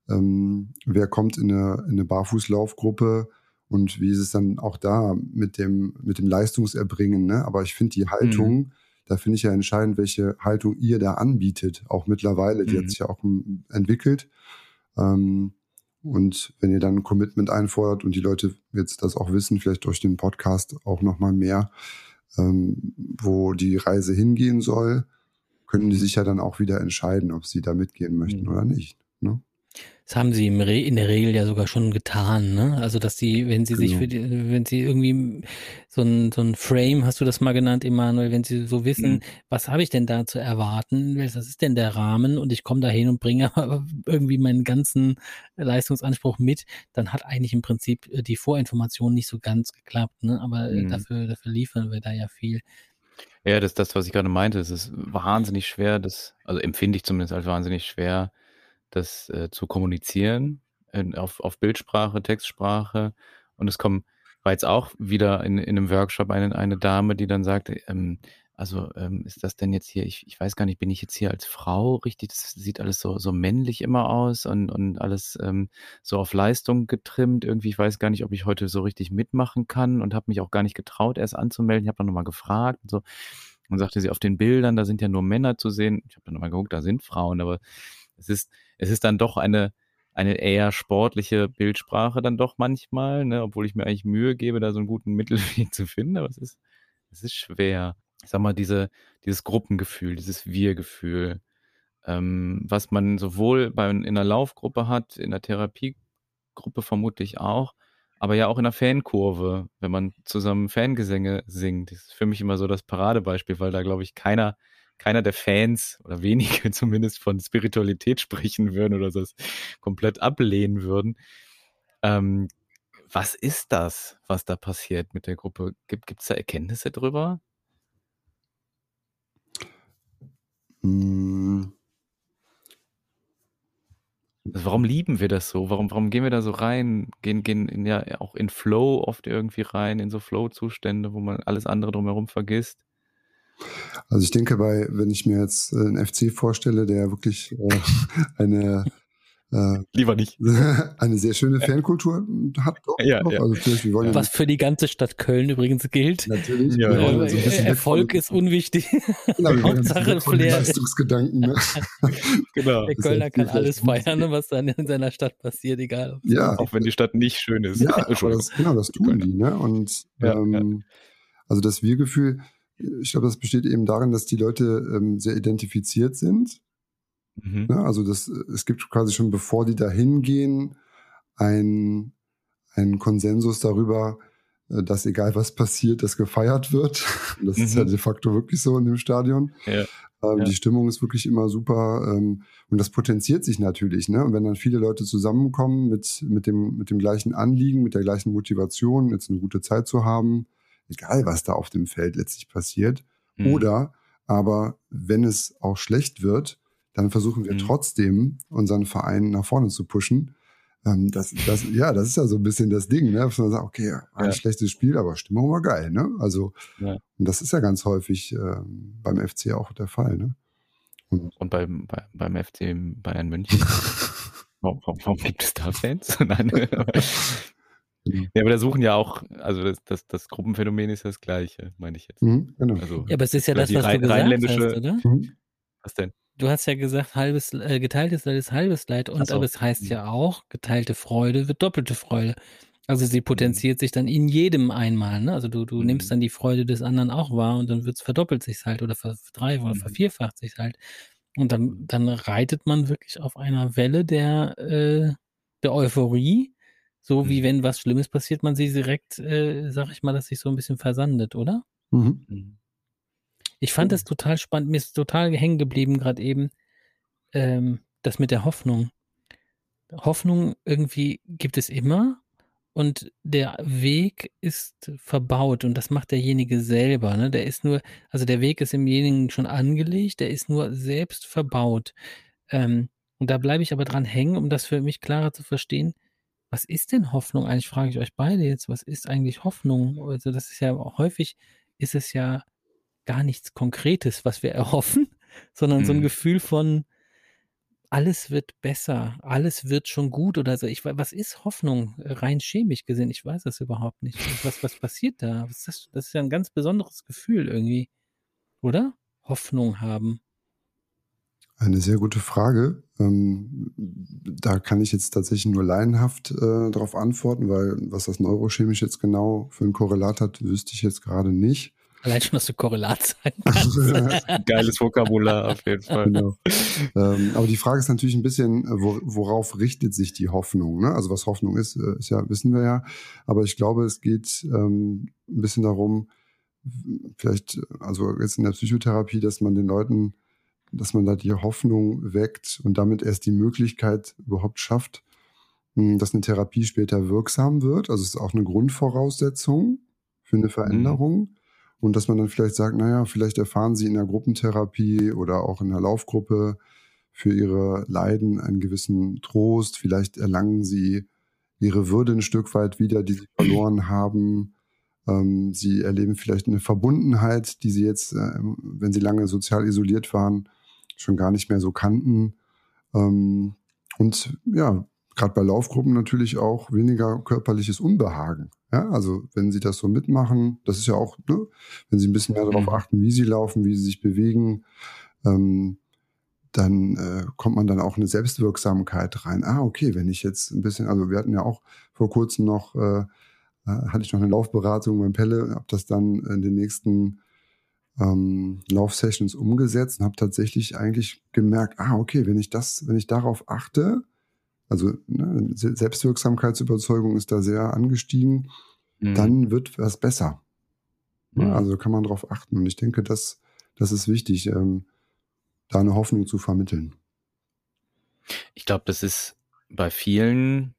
[SPEAKER 4] ähm, wer kommt in eine, in eine Barfußlaufgruppe und wie ist es dann auch da mit dem, mit dem Leistungserbringen? Ne? Aber ich finde die Haltung, mhm. da finde ich ja entscheidend, welche Haltung ihr da anbietet, auch mittlerweile. Die mhm. hat sich ja auch entwickelt. Ähm, und wenn ihr dann ein Commitment einfordert und die Leute jetzt das auch wissen, vielleicht durch den Podcast auch nochmal mehr, ähm, wo die Reise hingehen soll, können die sich ja dann auch wieder entscheiden, ob sie da mitgehen möchten mhm. oder nicht.
[SPEAKER 3] Das haben sie in der Regel ja sogar schon getan, ne? Also dass sie, wenn sie genau. sich für die, wenn sie irgendwie so ein, so ein Frame, hast du das mal genannt, Emanuel, wenn sie so wissen, mhm. was habe ich denn da zu erwarten, was ist denn der Rahmen und ich komme da hin und bringe irgendwie meinen ganzen Leistungsanspruch mit, dann hat eigentlich im Prinzip äh, die Vorinformation nicht so ganz geklappt, ne? Aber äh, mhm. dafür, dafür liefern wir da ja viel.
[SPEAKER 2] Ja, das ist das, was ich gerade meinte. Es ist wahnsinnig schwer, das, also empfinde ich zumindest als wahnsinnig schwer, das äh, zu kommunizieren in, auf, auf Bildsprache, Textsprache. Und es kommen, war jetzt auch wieder in, in einem Workshop eine, eine Dame, die dann sagte, ähm, also ähm, ist das denn jetzt hier, ich, ich weiß gar nicht, bin ich jetzt hier als Frau richtig? Das sieht alles so, so männlich immer aus und, und alles ähm, so auf Leistung getrimmt. Irgendwie, ich weiß gar nicht, ob ich heute so richtig mitmachen kann und habe mich auch gar nicht getraut, erst anzumelden. Ich habe dann nochmal gefragt und so. Und sagte sie, auf den Bildern, da sind ja nur Männer zu sehen. Ich habe dann nochmal geguckt, da sind Frauen, aber es ist, es ist dann doch eine, eine eher sportliche Bildsprache dann doch manchmal, ne, obwohl ich mir eigentlich Mühe gebe, da so einen guten Mittelweg zu finden, aber es ist, es ist schwer. Ich sag mal, diese, dieses Gruppengefühl, dieses Wir-Gefühl, ähm, was man sowohl bei, in einer Laufgruppe hat, in der Therapiegruppe vermutlich auch, aber ja auch in der Fankurve, wenn man zusammen Fangesänge singt. Das ist für mich immer so das Paradebeispiel, weil da, glaube ich, keiner keiner der Fans oder wenige zumindest von Spiritualität sprechen würden oder das komplett ablehnen würden. Ähm, was ist das, was da passiert mit der Gruppe? Gibt es da Erkenntnisse drüber? Hm. Also warum lieben wir das so? Warum, warum gehen wir da so rein? Gehen, gehen in, ja auch in Flow oft irgendwie rein, in so Flow-Zustände, wo man alles andere drumherum vergisst?
[SPEAKER 4] Also ich denke, bei, wenn ich mir jetzt äh, einen FC vorstelle, der wirklich äh, eine
[SPEAKER 2] äh, Lieber nicht.
[SPEAKER 4] eine sehr schöne Fankultur hat. Doch,
[SPEAKER 3] ja, doch. ja. Also wir wollen Was ja für die ganze Stadt Köln übrigens gilt.
[SPEAKER 4] Natürlich.
[SPEAKER 3] Ja, ja. So Erfolg ist unwichtig. Genau, Hauptsache Flair.
[SPEAKER 4] Leistungsgedanken. Ne?
[SPEAKER 3] genau. Der Kölner kann alles feiern, was dann in seiner Stadt passiert, egal.
[SPEAKER 2] Ja. Auch wenn die Stadt nicht schön ist.
[SPEAKER 4] Ja, das, genau, das tun die. Ne? Und ähm, also das Wir-Gefühl, ich glaube, das besteht eben darin, dass die Leute ähm, sehr identifiziert sind. Mhm. Ja, also das, es gibt quasi schon, bevor die da hingehen, ein, ein Konsensus darüber, äh, dass egal was passiert, das gefeiert wird. Das mhm. ist ja mhm. de facto wirklich so in dem Stadion. Ja. Ähm, ja. Die Stimmung ist wirklich immer super ähm, und das potenziert sich natürlich. Ne? Und wenn dann viele Leute zusammenkommen mit, mit, dem, mit dem gleichen Anliegen, mit der gleichen Motivation, jetzt eine gute Zeit zu haben, egal was da auf dem Feld letztlich passiert. Mhm. Oder aber wenn es auch schlecht wird, dann versuchen wir mhm. trotzdem unseren Verein nach vorne zu pushen. Ähm, das, das, ja, das ist ja so ein bisschen das Ding, ne? Dass man sagt, okay, ein ja. schlechtes Spiel, aber Stimmung war geil, ne? Also, ja. und das ist ja ganz häufig ähm, beim FC auch der Fall, ne?
[SPEAKER 2] Und, und beim, bei, beim FC Bayern München. warum, warum, warum, gibt es da Fans? Nein. Ja, aber da suchen ja auch, also das, das, das Gruppenphänomen ist das gleiche, meine ich jetzt.
[SPEAKER 3] Mhm, genau. also, ja, aber es ist ja das, was du gesagt hast, oder? Mhm. Was denn? Du hast ja gesagt, halbes, äh, geteiltes Leid ist halbes Leid, und so. aber es heißt mhm. ja auch, geteilte Freude wird doppelte Freude. Also sie potenziert mhm. sich dann in jedem einmal, ne? Also du, du mhm. nimmst dann die Freude des anderen auch wahr und dann wird's, verdoppelt sich halt oder verdreifacht oder mhm. vervierfacht sich halt. Und dann, dann reitet man wirklich auf einer Welle der, äh, der Euphorie so wie mhm. wenn was Schlimmes passiert, man sie direkt, äh, sag ich mal, dass sich so ein bisschen versandet, oder? Mhm.
[SPEAKER 2] mhm.
[SPEAKER 3] Ich fand es total spannend, mir ist total hängen geblieben gerade eben, ähm, das mit der Hoffnung. Hoffnung irgendwie gibt es immer und der Weg ist verbaut und das macht derjenige selber. Ne? Der ist nur, also der Weg ist demjenigen schon angelegt, der ist nur selbst verbaut. Ähm, und da bleibe ich aber dran hängen, um das für mich klarer zu verstehen. Was ist denn Hoffnung eigentlich? Frage ich euch beide jetzt. Was ist eigentlich Hoffnung? Also das ist ja häufig, ist es ja gar nichts Konkretes, was wir erhoffen, sondern mhm. so ein mhm. Gefühl von, alles wird besser, alles wird schon gut oder so. Ich, was ist Hoffnung rein chemisch gesehen? Ich weiß das überhaupt nicht. Was, was passiert da? Das? das ist ja ein ganz besonderes Gefühl irgendwie, oder? Hoffnung haben.
[SPEAKER 4] Eine sehr gute Frage. Ähm, da kann ich jetzt tatsächlich nur laienhaft äh, darauf antworten, weil was das neurochemisch jetzt genau für ein Korrelat hat, wüsste ich jetzt gerade nicht.
[SPEAKER 3] Allein schon, dass du Korrelat sein kannst.
[SPEAKER 2] Geiles Vokabular auf jeden Fall. Genau.
[SPEAKER 4] Ähm, aber die Frage ist natürlich ein bisschen, äh, wo, worauf richtet sich die Hoffnung? Ne? Also was Hoffnung ist, äh, ist ja, wissen wir ja. Aber ich glaube, es geht ähm, ein bisschen darum, vielleicht, also jetzt in der Psychotherapie, dass man den Leuten, dass man da die Hoffnung weckt und damit erst die Möglichkeit überhaupt schafft, hm, dass eine Therapie später wirksam wird. Also es ist auch eine Grundvoraussetzung für eine mhm. Veränderung. Mhm. Und dass man dann vielleicht sagt, naja, vielleicht erfahren Sie in der Gruppentherapie oder auch in der Laufgruppe für Ihre Leiden einen gewissen Trost. Vielleicht erlangen Sie Ihre Würde ein Stück weit wieder, die Sie verloren haben. Ähm, Sie erleben vielleicht eine Verbundenheit, die Sie jetzt, äh, wenn Sie lange sozial isoliert waren, schon gar nicht mehr so kannten. Ähm, und ja, gerade bei Laufgruppen natürlich auch weniger körperliches Unbehagen. Ja, also wenn sie das so mitmachen, das ist ja auch, ne, wenn sie ein bisschen mehr darauf mhm. achten, wie sie laufen, wie sie sich bewegen, ähm, dann äh, kommt man dann auch eine Selbstwirksamkeit rein. Ah, okay, wenn ich jetzt ein bisschen, also wir hatten ja auch vor kurzem noch, äh, äh hatte ich noch eine Laufberatung beim Pelle, habe das dann in den nächsten ähm, Laufsessions umgesetzt und habe tatsächlich eigentlich gemerkt, ah, okay, wenn ich das, wenn ich darauf achte, also ne, Selbstwirksamkeitsüberzeugung ist da sehr angestiegen, mhm. dann wird was besser. Ja. Also kann man darauf achten. Und ich denke, das, das ist wichtig, ähm, da eine Hoffnung zu vermitteln.
[SPEAKER 2] Ich glaube, das ist bei vielen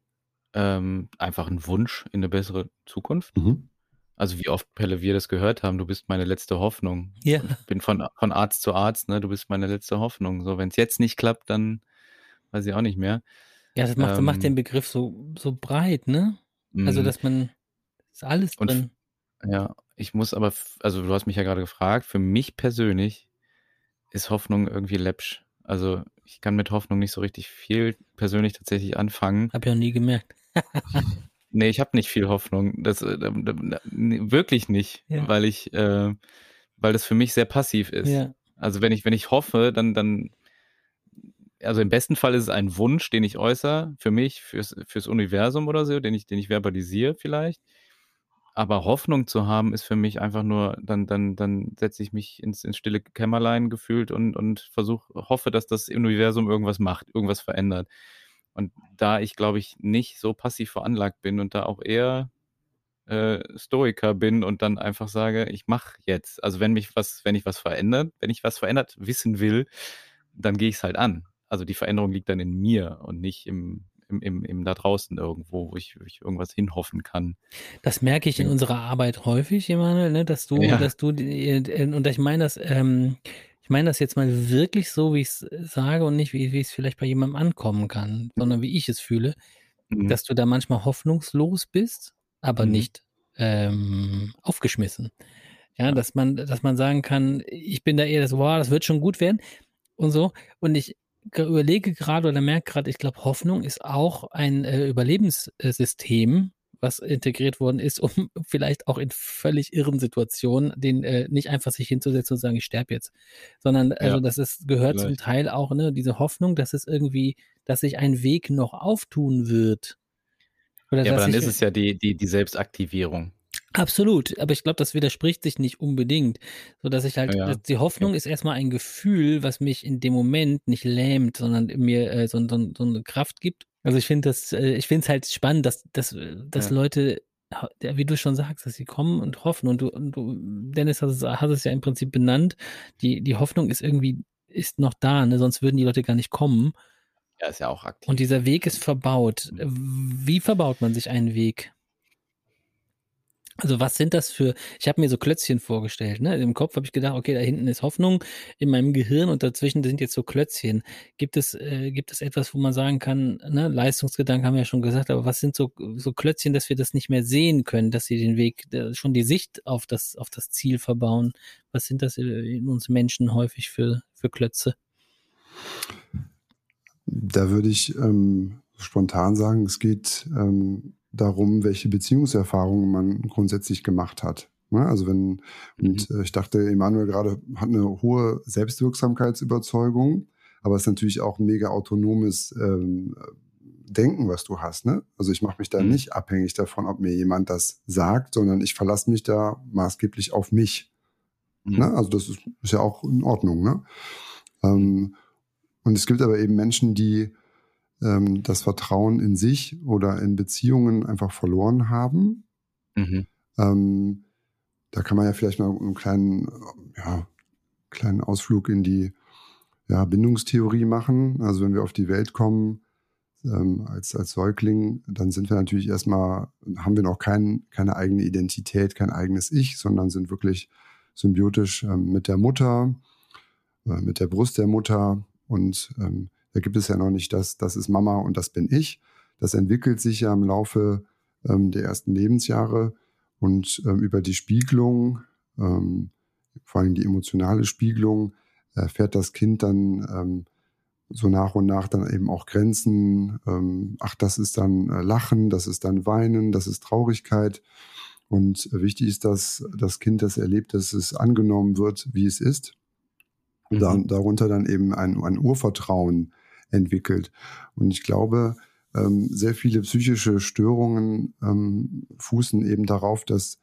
[SPEAKER 2] ähm, einfach ein Wunsch in eine bessere Zukunft. Mhm. Also wie oft Pelle wir das gehört haben, du bist meine letzte Hoffnung. Ja. Ich bin von, von Arzt zu Arzt, ne? Du bist meine letzte Hoffnung. So, wenn es jetzt nicht klappt, dann weiß ich auch nicht mehr.
[SPEAKER 3] Ja, das macht, ähm, macht den Begriff so, so breit, ne? Also, mhm. dass man, ist alles drin.
[SPEAKER 2] Ja, ich muss aber, also du hast mich ja gerade gefragt, für mich persönlich ist Hoffnung irgendwie läppsch. Also ich kann mit Hoffnung nicht so richtig viel persönlich tatsächlich anfangen.
[SPEAKER 3] Hab ja auch nie gemerkt.
[SPEAKER 2] nee, ich habe nicht viel Hoffnung. Das äh, wirklich nicht, ja. weil ich, äh, weil das für mich sehr passiv ist. Ja. Also wenn ich, wenn ich hoffe, dann, dann also im besten Fall ist es ein Wunsch, den ich äußere für mich, fürs, fürs Universum oder so, den ich, den ich verbalisiere vielleicht. Aber Hoffnung zu haben, ist für mich einfach nur, dann, dann, dann setze ich mich ins, ins stille Kämmerlein gefühlt und, und versuche, hoffe, dass das Universum irgendwas macht, irgendwas verändert. Und da ich, glaube ich, nicht so passiv veranlagt bin und da auch eher äh, Stoiker bin und dann einfach sage, ich mache jetzt. Also wenn mich was, wenn ich was verändert, wenn ich was verändert wissen will, dann gehe ich es halt an also die Veränderung liegt dann in mir und nicht im, im, im, im da draußen irgendwo, wo ich, wo ich irgendwas hinhoffen kann.
[SPEAKER 3] Das merke ich in unserer Arbeit häufig, Emanuel, ne, dass du, ja. dass du, äh, und ich meine das, ähm, ich meine das jetzt mal wirklich so, wie ich es sage und nicht, wie, wie es vielleicht bei jemandem ankommen kann, sondern wie ich es fühle, mhm. dass du da manchmal hoffnungslos bist, aber mhm. nicht ähm, aufgeschmissen. Ja, dass man, dass man sagen kann, ich bin da eher das, wow, das wird schon gut werden und so. Und ich überlege gerade oder merke gerade, ich glaube, Hoffnung ist auch ein äh, Überlebenssystem, was integriert worden ist, um vielleicht auch in völlig irren Situationen den äh, nicht einfach sich hinzusetzen und sagen, ich sterbe jetzt, sondern also das ist gehört vielleicht. zum Teil auch ne diese Hoffnung, dass es irgendwie, dass sich ein Weg noch auftun wird.
[SPEAKER 2] Oder ja, aber dann ist es ja die die die Selbstaktivierung.
[SPEAKER 3] Absolut, aber ich glaube, das widerspricht sich nicht unbedingt, so dass ich halt ja. die Hoffnung ist erstmal ein Gefühl, was mich in dem Moment nicht lähmt, sondern mir äh, so, so, so eine Kraft gibt. Also ich finde das, äh, ich finde es halt spannend, dass, dass, dass ja. Leute wie du schon sagst, dass sie kommen und hoffen. Und du, und du Dennis, hast es, hast es ja im Prinzip benannt. Die, die Hoffnung ist irgendwie, ist noch da, ne? sonst würden die Leute gar nicht kommen.
[SPEAKER 2] Ja, ist ja auch aktiv.
[SPEAKER 3] Und dieser Weg ist verbaut. Wie verbaut man sich einen Weg? Also was sind das für, ich habe mir so Klötzchen vorgestellt, ne? Im Kopf habe ich gedacht, okay, da hinten ist Hoffnung in meinem Gehirn und dazwischen sind jetzt so Klötzchen. Gibt es, äh, gibt es etwas, wo man sagen kann, ne, Leistungsgedanken haben wir ja schon gesagt, aber was sind so, so Klötzchen, dass wir das nicht mehr sehen können, dass sie den Weg, schon die Sicht auf das, auf das Ziel verbauen? Was sind das in uns Menschen häufig für, für Klötze?
[SPEAKER 4] Da würde ich ähm, spontan sagen, es geht ähm, darum, welche Beziehungserfahrungen man grundsätzlich gemacht hat. Ne? Also wenn, mhm. und äh, ich dachte, Emanuel gerade hat eine hohe Selbstwirksamkeitsüberzeugung, aber es ist natürlich auch ein mega autonomes ähm, Denken, was du hast. Ne? Also ich mache mich da mhm. nicht abhängig davon, ob mir jemand das sagt, sondern ich verlasse mich da maßgeblich auf mich. Mhm. Ne? Also das ist, ist, ja auch in Ordnung. Ne? Ähm, und es gibt aber eben Menschen, die ähm, das Vertrauen in sich oder in Beziehungen einfach verloren haben. Mhm. Ähm, da kann man ja vielleicht mal einen kleinen, ja, kleinen Ausflug in die ja, Bindungstheorie machen. Also wenn wir auf die Welt kommen ähm, als, als Säugling, dann sind wir natürlich erstmal, haben wir noch kein, keine eigene Identität, kein eigenes Ich, sondern sind wirklich symbiotisch ähm, mit der Mutter, äh, mit der Brust der Mutter und ähm, da gibt es ja noch nicht das, das ist Mama und das bin ich. Das entwickelt sich ja im Laufe ähm, der ersten Lebensjahre und ähm, über die Spiegelung, ähm, vor allem die emotionale Spiegelung, erfährt das Kind dann ähm, so nach und nach dann eben auch Grenzen. Ähm, ach, das ist dann äh, Lachen, das ist dann Weinen, das ist Traurigkeit. Und wichtig ist, dass das Kind das erlebt, dass es angenommen wird, wie es ist. Mhm. Da, darunter dann eben ein, ein Urvertrauen entwickelt. Und ich glaube, ähm, sehr viele psychische Störungen ähm, fußen eben darauf, dass,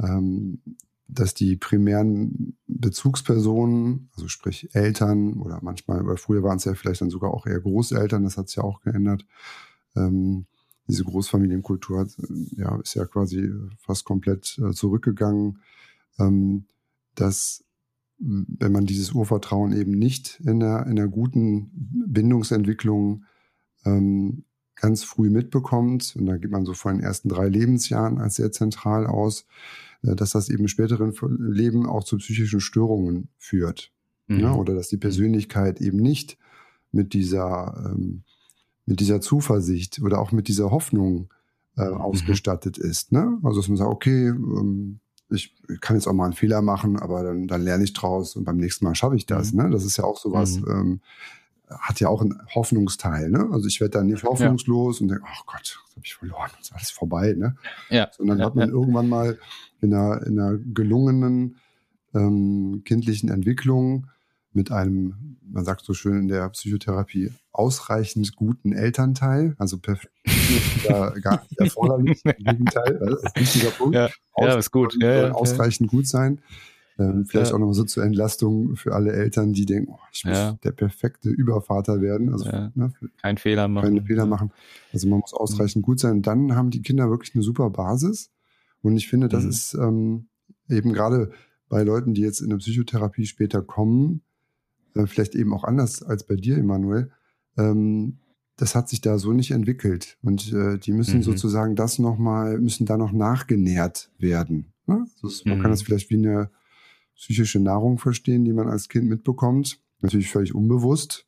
[SPEAKER 4] ähm, dass die primären Bezugspersonen, also sprich Eltern oder manchmal, oder früher waren es ja vielleicht dann sogar auch eher Großeltern, das hat sich ja auch geändert. Ähm, diese Großfamilienkultur hat, ja, ist ja quasi fast komplett äh, zurückgegangen, ähm, dass wenn man dieses Urvertrauen eben nicht in einer, in einer guten Bindungsentwicklung ähm, ganz früh mitbekommt, und da geht man so von den ersten drei Lebensjahren als sehr zentral aus, äh, dass das eben im späteren Leben auch zu psychischen Störungen führt. Mhm. Ja, oder dass die Persönlichkeit eben nicht mit dieser, ähm, mit dieser Zuversicht oder auch mit dieser Hoffnung äh, mhm. ausgestattet ist. Ne? Also dass man sagt, okay, ähm, ich kann jetzt auch mal einen Fehler machen, aber dann, dann lerne ich draus und beim nächsten Mal schaffe ich das. Mhm. Ne? Das ist ja auch sowas, mhm. ähm, hat ja auch einen Hoffnungsteil. Ne? Also ich werde dann nicht hoffnungslos ja. und denke, ach Gott, das habe ich verloren, das ist alles vorbei. Ne? Ja. Sondern ja, hat man ja. irgendwann mal in einer, in einer gelungenen ähm, kindlichen Entwicklung mit einem, man sagt so schön in der Psychotherapie, ausreichend guten Elternteil, also perfekt ja, gar nicht erforderlich, im Gegenteil, das ist ein wichtiger Punkt.
[SPEAKER 2] Ja, ja ist gut. Ja,
[SPEAKER 4] ja, ausreichend gut sein. Ähm, vielleicht auch nochmal so zur Entlastung für alle Eltern, die denken, oh, ich muss der perfekte Übervater werden. Also
[SPEAKER 2] ne, kein Fehler machen.
[SPEAKER 4] Keine Fehler machen. Also man muss ausreichend gut sein. Und dann haben die Kinder wirklich eine super Basis. Und ich finde, das mhm. ist ähm, eben gerade bei Leuten, die jetzt in der Psychotherapie später kommen, äh, vielleicht eben auch anders als bei dir, Emanuel, ähm, das hat sich da so nicht entwickelt. Und äh, die müssen mhm. sozusagen das nochmal, müssen da noch nachgenährt werden. Ne? Ist, man mhm. kann das vielleicht wie eine psychische Nahrung verstehen, die man als Kind mitbekommt. Natürlich völlig unbewusst.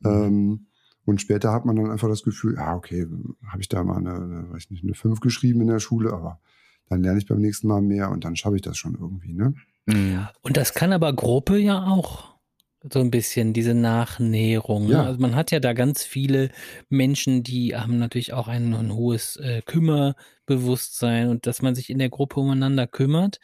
[SPEAKER 4] Mhm. Ähm, und später hat man dann einfach das Gefühl, ah, okay, habe ich da mal eine, eine, weiß nicht, eine 5 geschrieben in der Schule, aber dann lerne ich beim nächsten Mal mehr und dann schaffe ich das schon irgendwie, ne?
[SPEAKER 3] Mhm. Und das kann aber Gruppe ja auch so ein bisschen diese Nachnäherung. Ne? Ja. Also man hat ja da ganz viele Menschen, die haben natürlich auch ein, ein hohes äh, Kümmerbewusstsein und dass man sich in der Gruppe umeinander kümmert.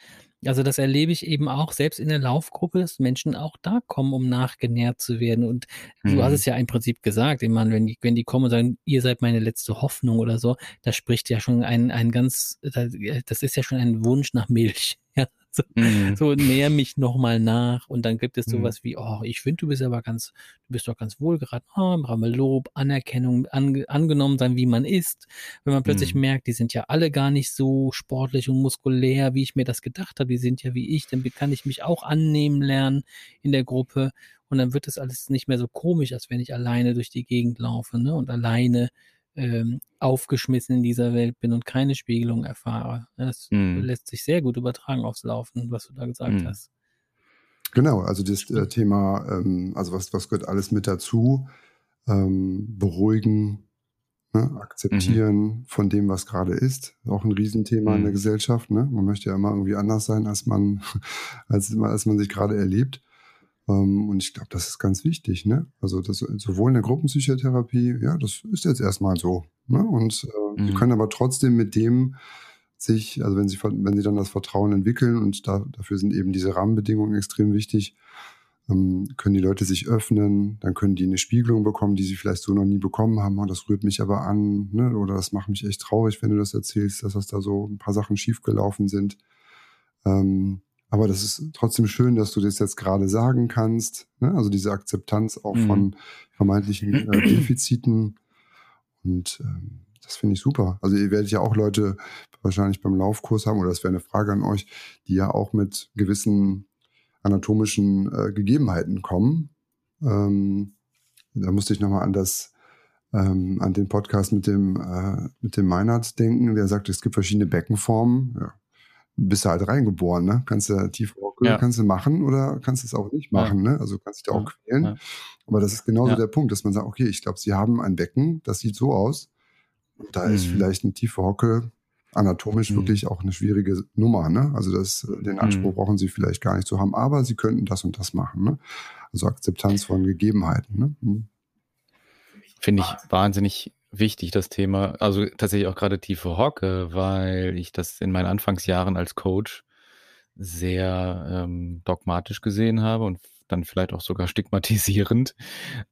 [SPEAKER 3] Also das erlebe ich eben auch selbst in der Laufgruppe, dass Menschen auch da kommen, um nachgenährt zu werden. Und mhm. du hast mhm. es ja im Prinzip gesagt, ich meine, wenn die, wenn die kommen und sagen, ihr seid meine letzte Hoffnung oder so, da spricht ja schon ein, ein ganz, das ist ja schon ein Wunsch nach Milch. So, mhm. so näher mich nochmal nach und dann gibt es mhm. sowas mhm. wie, oh, ich finde, du bist aber ganz, du bist doch ganz wohlgeraten, oh, brauchen Lob, Anerkennung, ange, angenommen sein, wie man ist. Wenn man plötzlich mhm. merkt, die sind ja alle gar nicht so sportlich und muskulär, wie ich mir das gedacht habe, die sind ja wie ich, dann kann ich mich auch annehmen lernen in der Gruppe und dann wird es alles nicht mehr so komisch, als wenn ich alleine durch die Gegend laufe ne? und alleine ähm, aufgeschmissen in dieser Welt bin und keine Spiegelung erfahre. Das mm. lässt sich sehr gut übertragen aufs Laufen, was du da gesagt mm. hast.
[SPEAKER 4] Genau, also das äh, Thema, ähm, also was, was gehört alles mit dazu? Ähm, beruhigen, ne? akzeptieren mhm. von dem, was gerade ist. Auch ein Riesenthema mhm. in der mhm. Gesellschaft. Ne? Man möchte ja immer irgendwie anders sein, als man, als, als man sich gerade erlebt. Ähm, und ich glaube, das ist ganz wichtig. Ne? Also das, sowohl in der Gruppenpsychotherapie, ja, das ist jetzt erstmal so. Ne? Und äh, mhm. die können aber trotzdem mit dem sich, also wenn sie, wenn sie dann das Vertrauen entwickeln und da, dafür sind eben diese Rahmenbedingungen extrem wichtig, ähm, können die Leute sich öffnen, dann können die eine Spiegelung bekommen, die sie vielleicht so noch nie bekommen haben. Und das rührt mich aber an, ne? oder das macht mich echt traurig, wenn du das erzählst, dass das da so ein paar Sachen schiefgelaufen sind. Ähm, aber das ist trotzdem schön, dass du das jetzt gerade sagen kannst. Ne? Also diese Akzeptanz auch mhm. von vermeintlichen äh, Defiziten. Und ähm, das finde ich super. Also ihr werdet ja auch Leute wahrscheinlich beim Laufkurs haben, oder das wäre eine Frage an euch, die ja auch mit gewissen anatomischen äh, Gegebenheiten kommen. Ähm, da musste ich nochmal an das ähm, an den Podcast mit dem äh, mit dem Meinert denken, der sagt, es gibt verschiedene Beckenformen. Ja, bist du halt reingeboren, ne? Kannst du tief ja. kannst du machen oder kannst du es auch nicht machen, ja. ne? Also kannst du dich auch quälen. Ja. Aber das ist genauso der Punkt, dass man sagt, okay, ich glaube, sie haben ein Becken, das sieht so aus. Und da mhm. ist vielleicht eine tiefe Hocke anatomisch mhm. wirklich auch eine schwierige Nummer, ne? Also das, den Anspruch mhm. brauchen sie vielleicht gar nicht zu haben, aber sie könnten das und das machen, ne? Also Akzeptanz von Gegebenheiten, ne? Mhm.
[SPEAKER 2] Finde ich wahnsinnig wichtig, das Thema. Also tatsächlich auch gerade tiefe Hocke, weil ich das in meinen Anfangsjahren als Coach sehr ähm, dogmatisch gesehen habe und dann vielleicht auch sogar stigmatisierend.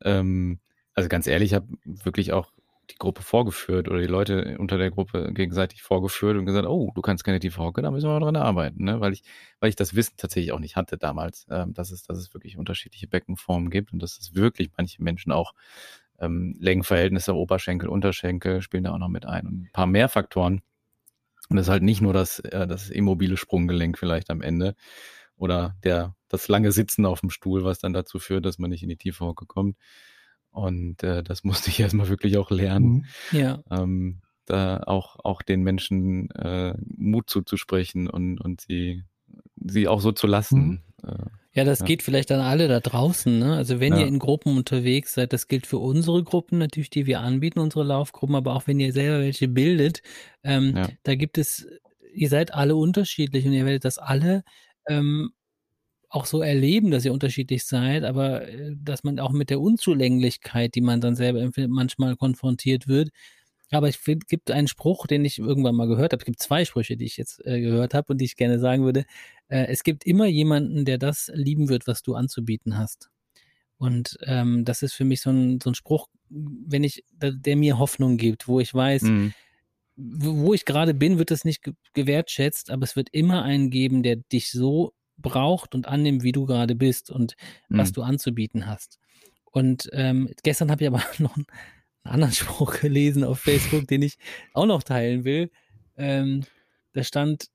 [SPEAKER 2] Ähm, also ganz ehrlich, ich habe wirklich auch die Gruppe vorgeführt oder die Leute unter der Gruppe gegenseitig vorgeführt und gesagt, oh, du kannst keine tiefe Hocke, da müssen wir mal dran arbeiten, ne? weil ich, weil ich das Wissen tatsächlich auch nicht hatte damals, ähm, dass es, dass es wirklich unterschiedliche Beckenformen gibt und dass es wirklich manche Menschen auch ähm, Längenverhältnisse, Oberschenkel, Unterschenkel spielen da auch noch mit ein und ein paar mehr Faktoren. Und das ist halt nicht nur das, äh, das immobile Sprunggelenk vielleicht am Ende oder der, das lange Sitzen auf dem Stuhl, was dann dazu führt, dass man nicht in die tiefe Hocke kommt. Und äh, das musste ich erstmal wirklich auch lernen.
[SPEAKER 3] Mhm. Ja.
[SPEAKER 2] Ähm, da auch, auch den Menschen äh, Mut zuzusprechen und, und sie, sie auch so zu lassen. Mhm. Äh,
[SPEAKER 3] ja, das ja. geht vielleicht an alle da draußen. Ne? Also wenn ja. ihr in Gruppen unterwegs seid, das gilt für unsere Gruppen natürlich, die wir anbieten, unsere Laufgruppen, aber auch wenn ihr selber welche bildet, ähm, ja. da gibt es, ihr seid alle unterschiedlich und ihr werdet das alle ähm, auch so erleben, dass ihr unterschiedlich seid, aber äh, dass man auch mit der Unzulänglichkeit, die man dann selber manchmal konfrontiert wird, aber es gibt einen Spruch, den ich irgendwann mal gehört habe. Es gibt zwei Sprüche, die ich jetzt äh, gehört habe und die ich gerne sagen würde. Äh, es gibt immer jemanden, der das lieben wird, was du anzubieten hast. Und ähm, das ist für mich so ein, so ein Spruch, wenn ich, der mir Hoffnung gibt, wo ich weiß, mhm. wo ich gerade bin, wird es nicht gewertschätzt, aber es wird immer einen geben, der dich so braucht und annimmt, wie du gerade bist und mhm. was du anzubieten hast. Und ähm, gestern habe ich aber noch einen anderen Spruch gelesen auf Facebook, den ich auch noch teilen will. Ähm, da stand,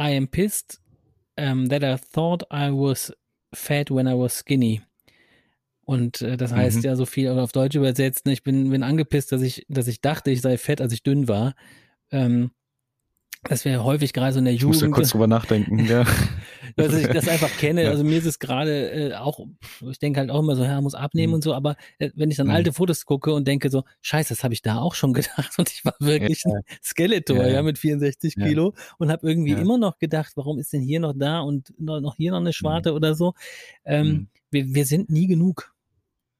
[SPEAKER 3] I am pissed um, that I thought I was fat when I was skinny. Und äh, das heißt mhm. ja so viel auf Deutsch übersetzt, ne, ich bin, bin angepisst, dass ich, dass ich dachte, ich sei fett, als ich dünn war. Ähm, dass wir häufig gerade so in der Jugend.
[SPEAKER 2] Ich muss ja kurz drüber nachdenken, ja.
[SPEAKER 3] dass ich das einfach kenne. Ja. Also mir ist es gerade äh, auch, ich denke halt auch immer so, ja, muss abnehmen mhm. und so, aber äh, wenn ich dann mhm. alte Fotos gucke und denke so, scheiße, das habe ich da auch schon gedacht und ich war wirklich ja. ein Skeletor, ja. ja, mit 64 Kilo und habe irgendwie immer noch gedacht, warum ist denn hier noch da und noch hier noch eine Schwarte mhm. oder so. Ähm, mhm. wir, wir sind nie genug.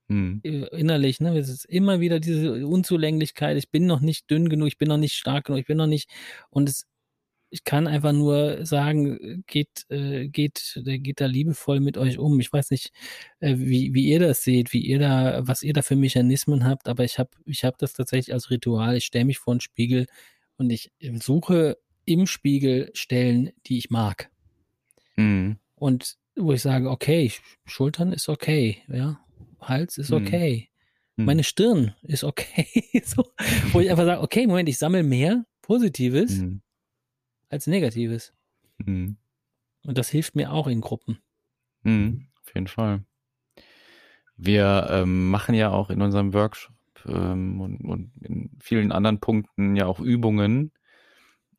[SPEAKER 3] Mhm. Innerlich, ne? Es ist immer wieder diese Unzulänglichkeit. Ich bin noch nicht dünn genug, ich bin noch nicht stark genug, ich bin noch nicht. Und es ich kann einfach nur sagen, geht, äh, geht, der geht da liebevoll mit euch um. Ich weiß nicht, äh, wie, wie ihr das seht, wie ihr da, was ihr da für Mechanismen habt, aber ich habe ich hab das tatsächlich als Ritual. Ich stelle mich vor einen Spiegel und ich suche im Spiegel Stellen, die ich mag. Mhm. Und wo ich sage, okay, Schultern ist okay, ja, Hals ist mhm. okay, mhm. meine Stirn ist okay, so, wo ich einfach sage, okay, Moment, ich sammle mehr Positives mhm. Als Negatives. Mhm. Und das hilft mir auch in Gruppen.
[SPEAKER 2] Mhm, auf jeden Fall. Wir ähm, machen ja auch in unserem Workshop ähm, und, und in vielen anderen Punkten ja auch Übungen,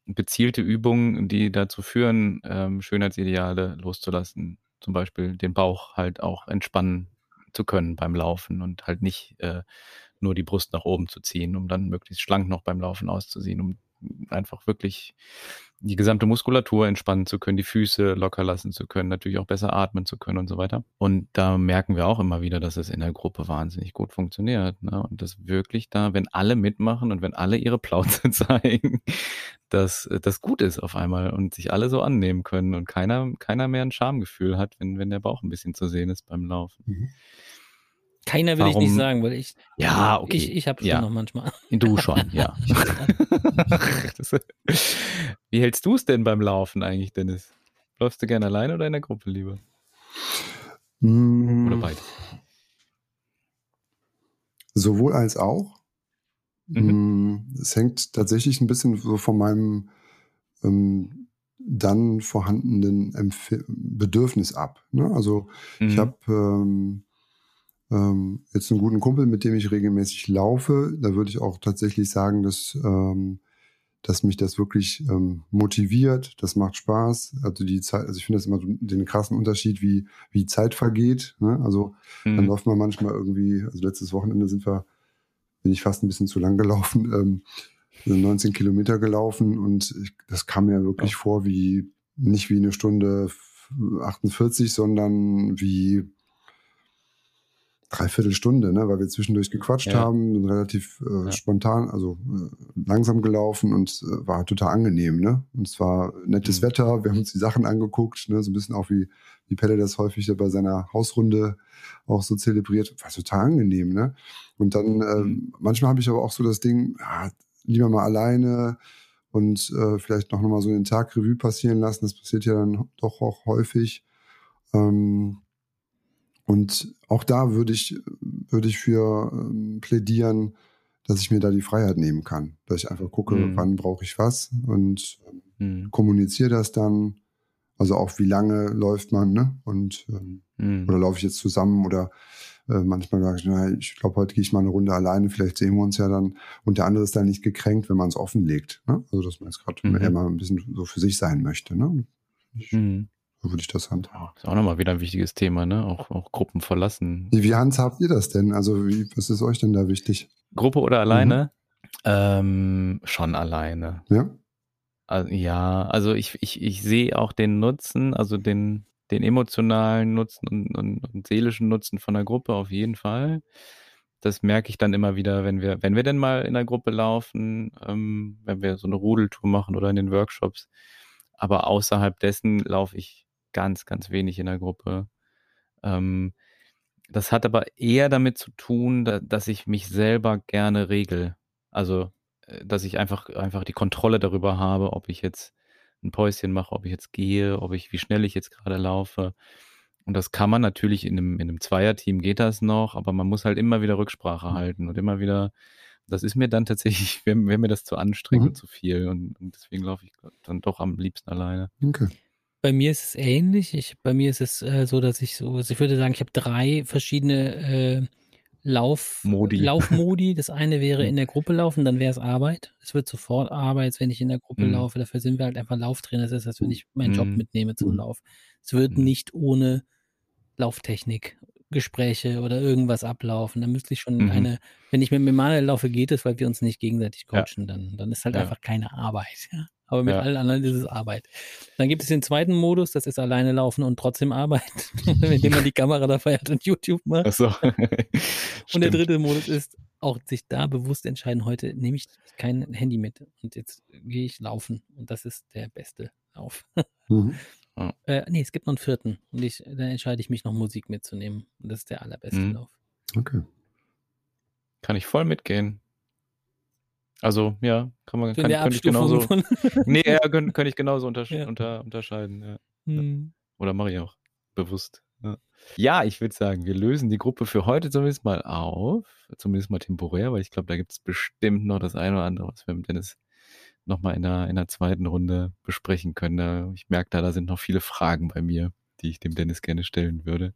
[SPEAKER 2] gezielte Übungen, die dazu führen, ähm, Schönheitsideale loszulassen. Zum Beispiel den Bauch halt auch entspannen zu können beim Laufen und halt nicht äh, nur die Brust nach oben zu ziehen, um dann möglichst schlank noch beim Laufen auszusehen, um einfach wirklich die gesamte Muskulatur entspannen zu können, die Füße locker lassen zu können, natürlich auch besser atmen zu können und so weiter. Und da merken wir auch immer wieder, dass es in der Gruppe wahnsinnig gut funktioniert. Ne? Und das wirklich da, wenn alle mitmachen und wenn alle ihre Plauze zeigen, dass das gut ist auf einmal und sich alle so annehmen können und keiner, keiner mehr ein Schamgefühl hat, wenn, wenn der Bauch ein bisschen zu sehen ist beim Laufen. Mhm.
[SPEAKER 3] Keiner will Warum? ich nicht sagen, weil ich.
[SPEAKER 2] Ja, okay.
[SPEAKER 3] Ich, ich habe schon ja. noch manchmal.
[SPEAKER 2] Du schon, ja. Wie hältst du es denn beim Laufen eigentlich, Dennis? Läufst du gerne alleine oder in der Gruppe lieber?
[SPEAKER 4] Mm. Oder beide? Sowohl als auch. Mhm. Mm, es hängt tatsächlich ein bisschen so von meinem ähm, dann vorhandenen Empf Bedürfnis ab. Ne? Also mhm. ich habe ähm, ähm, jetzt einen guten Kumpel, mit dem ich regelmäßig laufe. Da würde ich auch tatsächlich sagen, dass, ähm, dass mich das wirklich ähm, motiviert. Das macht Spaß. Also die Zeit, also ich finde das immer den krassen Unterschied, wie, wie Zeit vergeht. Ne? Also mhm. dann läuft man manchmal irgendwie, also letztes Wochenende sind wir, bin ich fast ein bisschen zu lang gelaufen, ähm, 19 Kilometer gelaufen und ich, das kam mir wirklich ja. vor wie nicht wie eine Stunde 48, sondern wie dreiviertel Stunde, ne, weil wir zwischendurch gequatscht ja. haben, relativ äh, ja. spontan, also äh, langsam gelaufen und äh, war total angenehm, ne? Und es war nettes mhm. Wetter, wir haben uns die Sachen angeguckt, ne, so ein bisschen auch wie, wie Pelle das häufig bei seiner Hausrunde auch so zelebriert, war total angenehm, ne? Und dann, mhm. manchmal habe ich aber auch so das Ding, ja, lieber mal alleine und äh, vielleicht noch mal so den Tag Revue passieren lassen, das passiert ja dann doch auch häufig. Ähm, und auch da würde ich, würde ich für ähm, plädieren, dass ich mir da die Freiheit nehmen kann. Dass ich einfach gucke, mhm. wann brauche ich was und mhm. kommuniziere das dann. Also auch wie lange läuft man, ne? Und ähm, mhm. oder laufe ich jetzt zusammen oder äh, manchmal sage ich, na, ich glaube, heute gehe ich mal eine Runde alleine, vielleicht sehen wir uns ja dann. Und der andere ist dann nicht gekränkt, wenn man es offenlegt. Ne? Also dass man jetzt gerade mhm. mal ein bisschen so für sich sein möchte. Ne? Ich, mhm. Würde ich das handhaben.
[SPEAKER 2] ist auch nochmal wieder ein wichtiges Thema, ne? Auch, auch Gruppen verlassen.
[SPEAKER 4] Wie, wie handhabt ihr das denn? Also, wie, was ist euch denn da wichtig?
[SPEAKER 2] Gruppe oder alleine? Mhm. Ähm, schon alleine.
[SPEAKER 4] Ja.
[SPEAKER 2] Also, ja, also ich, ich, ich sehe auch den Nutzen, also den, den emotionalen Nutzen und, und, und seelischen Nutzen von der Gruppe auf jeden Fall. Das merke ich dann immer wieder, wenn wir, wenn wir denn mal in der Gruppe laufen, ähm, wenn wir so eine Rudeltour machen oder in den Workshops. Aber außerhalb dessen laufe ich ganz, ganz wenig in der Gruppe. Ähm, das hat aber eher damit zu tun, da, dass ich mich selber gerne regel. Also, äh, dass ich einfach, einfach die Kontrolle darüber habe, ob ich jetzt ein Päuschen mache, ob ich jetzt gehe, ob ich, wie schnell ich jetzt gerade laufe. Und das kann man natürlich in einem, in einem Zweierteam geht das noch, aber man muss halt immer wieder Rücksprache mhm. halten und immer wieder, das ist mir dann tatsächlich, wäre wär mir das zu anstrengend mhm. und zu viel und, und deswegen laufe ich dann doch am liebsten alleine.
[SPEAKER 3] Okay. Bei mir ist es ähnlich. Ich, bei mir ist es äh, so, dass ich so, also ich würde sagen, ich habe drei verschiedene äh, Lauf, Modi. Laufmodi. Das eine wäre mhm. in der Gruppe laufen, dann wäre es Arbeit. Es wird sofort Arbeit, wenn ich in der Gruppe mhm. laufe. Dafür sind wir halt einfach Lauftrainer. Das ist, als wenn ich meinen mhm. Job mitnehme zum Lauf. Es wird mhm. nicht ohne Lauftechnik Gespräche oder irgendwas ablaufen. Da müsste ich schon mhm. eine, wenn ich mit Emanuel laufe, geht es, weil wir uns nicht gegenseitig coachen. Ja. Dann, dann ist halt ja. einfach keine Arbeit. Ja? Aber mit ja. allen anderen ist es Arbeit. Dann gibt es den zweiten Modus, das ist alleine laufen und trotzdem Arbeit, indem man die Kamera da feiert und YouTube macht. Ach so. und der dritte Modus ist auch sich da bewusst entscheiden, heute nehme ich kein Handy mit und jetzt gehe ich laufen. Und das ist der beste Lauf. mhm. Äh, nee, es gibt noch einen vierten. Und ich, dann entscheide ich mich noch Musik mitzunehmen. Und das ist der allerbeste mhm. Lauf.
[SPEAKER 4] Okay.
[SPEAKER 2] Kann ich voll mitgehen. Also, ja, kann man, kann, kann ich genauso. Von nee, ja, könnte könnt ich genauso untersche ja. unter, unterscheiden, ja. Hm. Oder mache ich auch bewusst. Ja. ich würde sagen, wir lösen die Gruppe für heute zumindest mal auf. Zumindest mal temporär, weil ich glaube, da gibt es bestimmt noch das eine oder andere, was wir mit Dennis nochmal in einer, in einer zweiten Runde besprechen können. Ich merke da, da sind noch viele Fragen bei mir, die ich dem Dennis gerne stellen würde.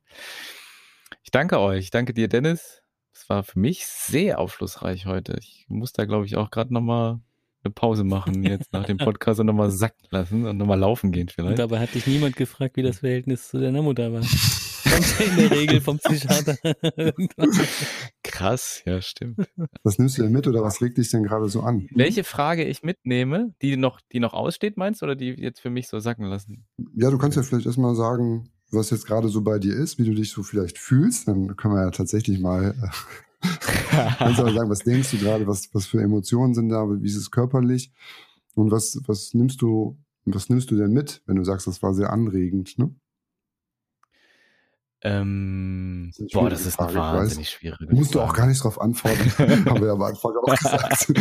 [SPEAKER 2] Ich danke euch. Ich danke dir, Dennis. Es war für mich sehr aufschlussreich heute. Ich muss da, glaube ich, auch gerade nochmal eine Pause machen jetzt nach dem Podcast und nochmal sacken lassen und nochmal laufen gehen vielleicht. Und
[SPEAKER 3] dabei hat dich niemand gefragt, wie das Verhältnis zu deiner Mutter war. Kommt in der Regel vom Psychiater.
[SPEAKER 2] Krass, ja, stimmt.
[SPEAKER 4] Was nimmst du denn mit oder was regt dich denn gerade so an?
[SPEAKER 2] Welche Frage ich mitnehme, die noch, die noch aussteht, meinst du, oder die jetzt für mich so sacken lassen?
[SPEAKER 4] Ja, du kannst ja vielleicht erstmal sagen, was jetzt gerade so bei dir ist, wie du dich so vielleicht fühlst. Dann können wir ja tatsächlich mal Kannst aber sagen, was denkst du gerade, was, was für Emotionen sind da, wie ist es körperlich? Und was, was nimmst du, was nimmst du denn mit, wenn du sagst, das war sehr anregend, ne?
[SPEAKER 2] Ähm, das boah, das ist Frage, eine wahnsinnig schwierige
[SPEAKER 4] Frage. Musst du auch gar nicht drauf antworten, haben wir am Anfang auch gesagt.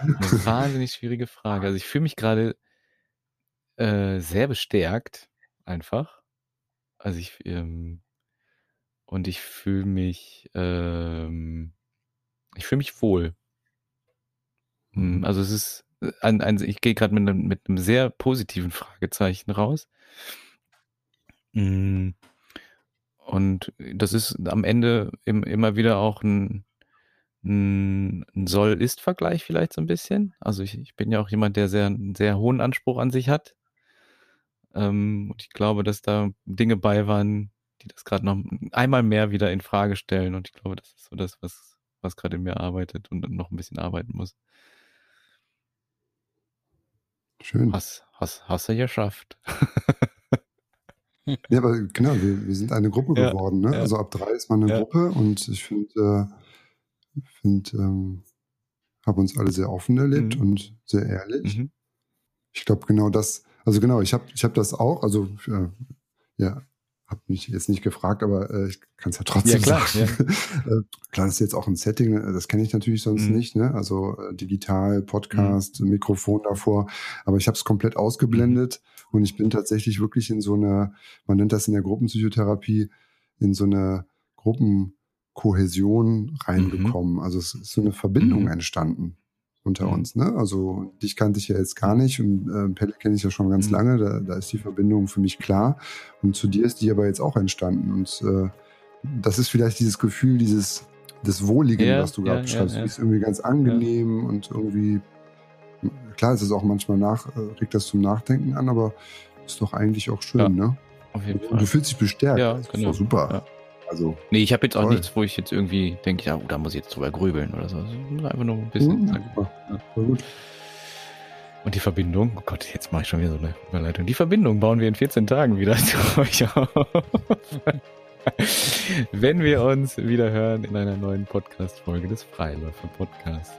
[SPEAKER 2] eine wahnsinnig schwierige Frage. Also ich fühle mich gerade äh, sehr bestärkt, einfach. Also ich, ähm, und ich fühle mich, ähm, ich fühle mich wohl. Hm, mhm. Also es ist äh, ein, ein ich gehe gerade mit, einem, mit einem sehr positiven Fragezeichen raus. Hm, und das ist am Ende im, immer wieder auch ein, ein, ein Soll-Ist-Vergleich vielleicht so ein bisschen. Also ich, ich bin ja auch jemand, der sehr, einen sehr hohen Anspruch an sich hat. Ähm, und ich glaube, dass da Dinge bei waren, die das gerade noch einmal mehr wieder in Frage stellen. Und ich glaube, das ist so das, was, was gerade in mir arbeitet und noch ein bisschen arbeiten muss.
[SPEAKER 4] Schön.
[SPEAKER 2] Hast, hast, hast du geschafft.
[SPEAKER 4] ja, aber genau, wir, wir sind eine Gruppe ja, geworden. Ne? Ja. Also ab drei ist man eine ja. Gruppe und ich finde, äh, find, ähm, habe uns alle sehr offen erlebt mhm. und sehr ehrlich. Mhm. Ich glaube, genau das, also genau, ich habe ich hab das auch, also äh, ja, habe mich jetzt nicht gefragt, aber äh, ich kann es ja trotzdem ja, klar, sagen. Ja. Äh, klar, das ist jetzt auch ein Setting, äh, das kenne ich natürlich sonst mhm. nicht, ne? Also äh, digital, Podcast, mhm. Mikrofon davor, aber ich habe es komplett ausgeblendet mhm. und ich bin tatsächlich wirklich in so einer, man nennt das in der Gruppenpsychotherapie, in so eine Gruppenkohäsion reingekommen. Mhm. Also es ist so eine Verbindung mhm. entstanden unter mhm. uns. Ne? Also dich kannte ich ja jetzt gar nicht und äh, Pelle kenne ich ja schon ganz mhm. lange. Da, da ist die Verbindung für mich klar. Und zu dir ist die aber jetzt auch entstanden. Und äh, das ist vielleicht dieses Gefühl, dieses des Wohligen, ja, was du gerade ja, beschreibst. Ja, ja. ist irgendwie ganz angenehm und irgendwie klar ist es auch manchmal nach, äh, regt das zum Nachdenken an, aber ist doch eigentlich auch schön, ne?
[SPEAKER 2] Auf jeden Fall.
[SPEAKER 4] Und du fühlst dich bestärkt.
[SPEAKER 2] Ja, das genau.
[SPEAKER 4] ist doch super.
[SPEAKER 2] Also, nee, ich habe jetzt auch toll. nichts, wo ich jetzt irgendwie denke, ja, oh, da muss ich jetzt drüber grübeln oder so. Also einfach nur ein bisschen. Mhm, ja. gut. Und die Verbindung, oh Gott, jetzt mache ich schon wieder so eine Überleitung. Die Verbindung bauen wir in 14 Tagen wieder zu euch auf. Wenn wir uns wieder hören in einer neuen Podcast-Folge des Freiläufer Podcasts.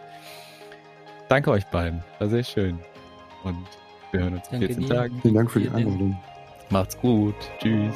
[SPEAKER 2] Danke euch beiden. War sehr schön. Und wir hören uns in 14 dir. Tagen.
[SPEAKER 4] Vielen Dank für die Einladung.
[SPEAKER 2] Macht's gut. Tschüss.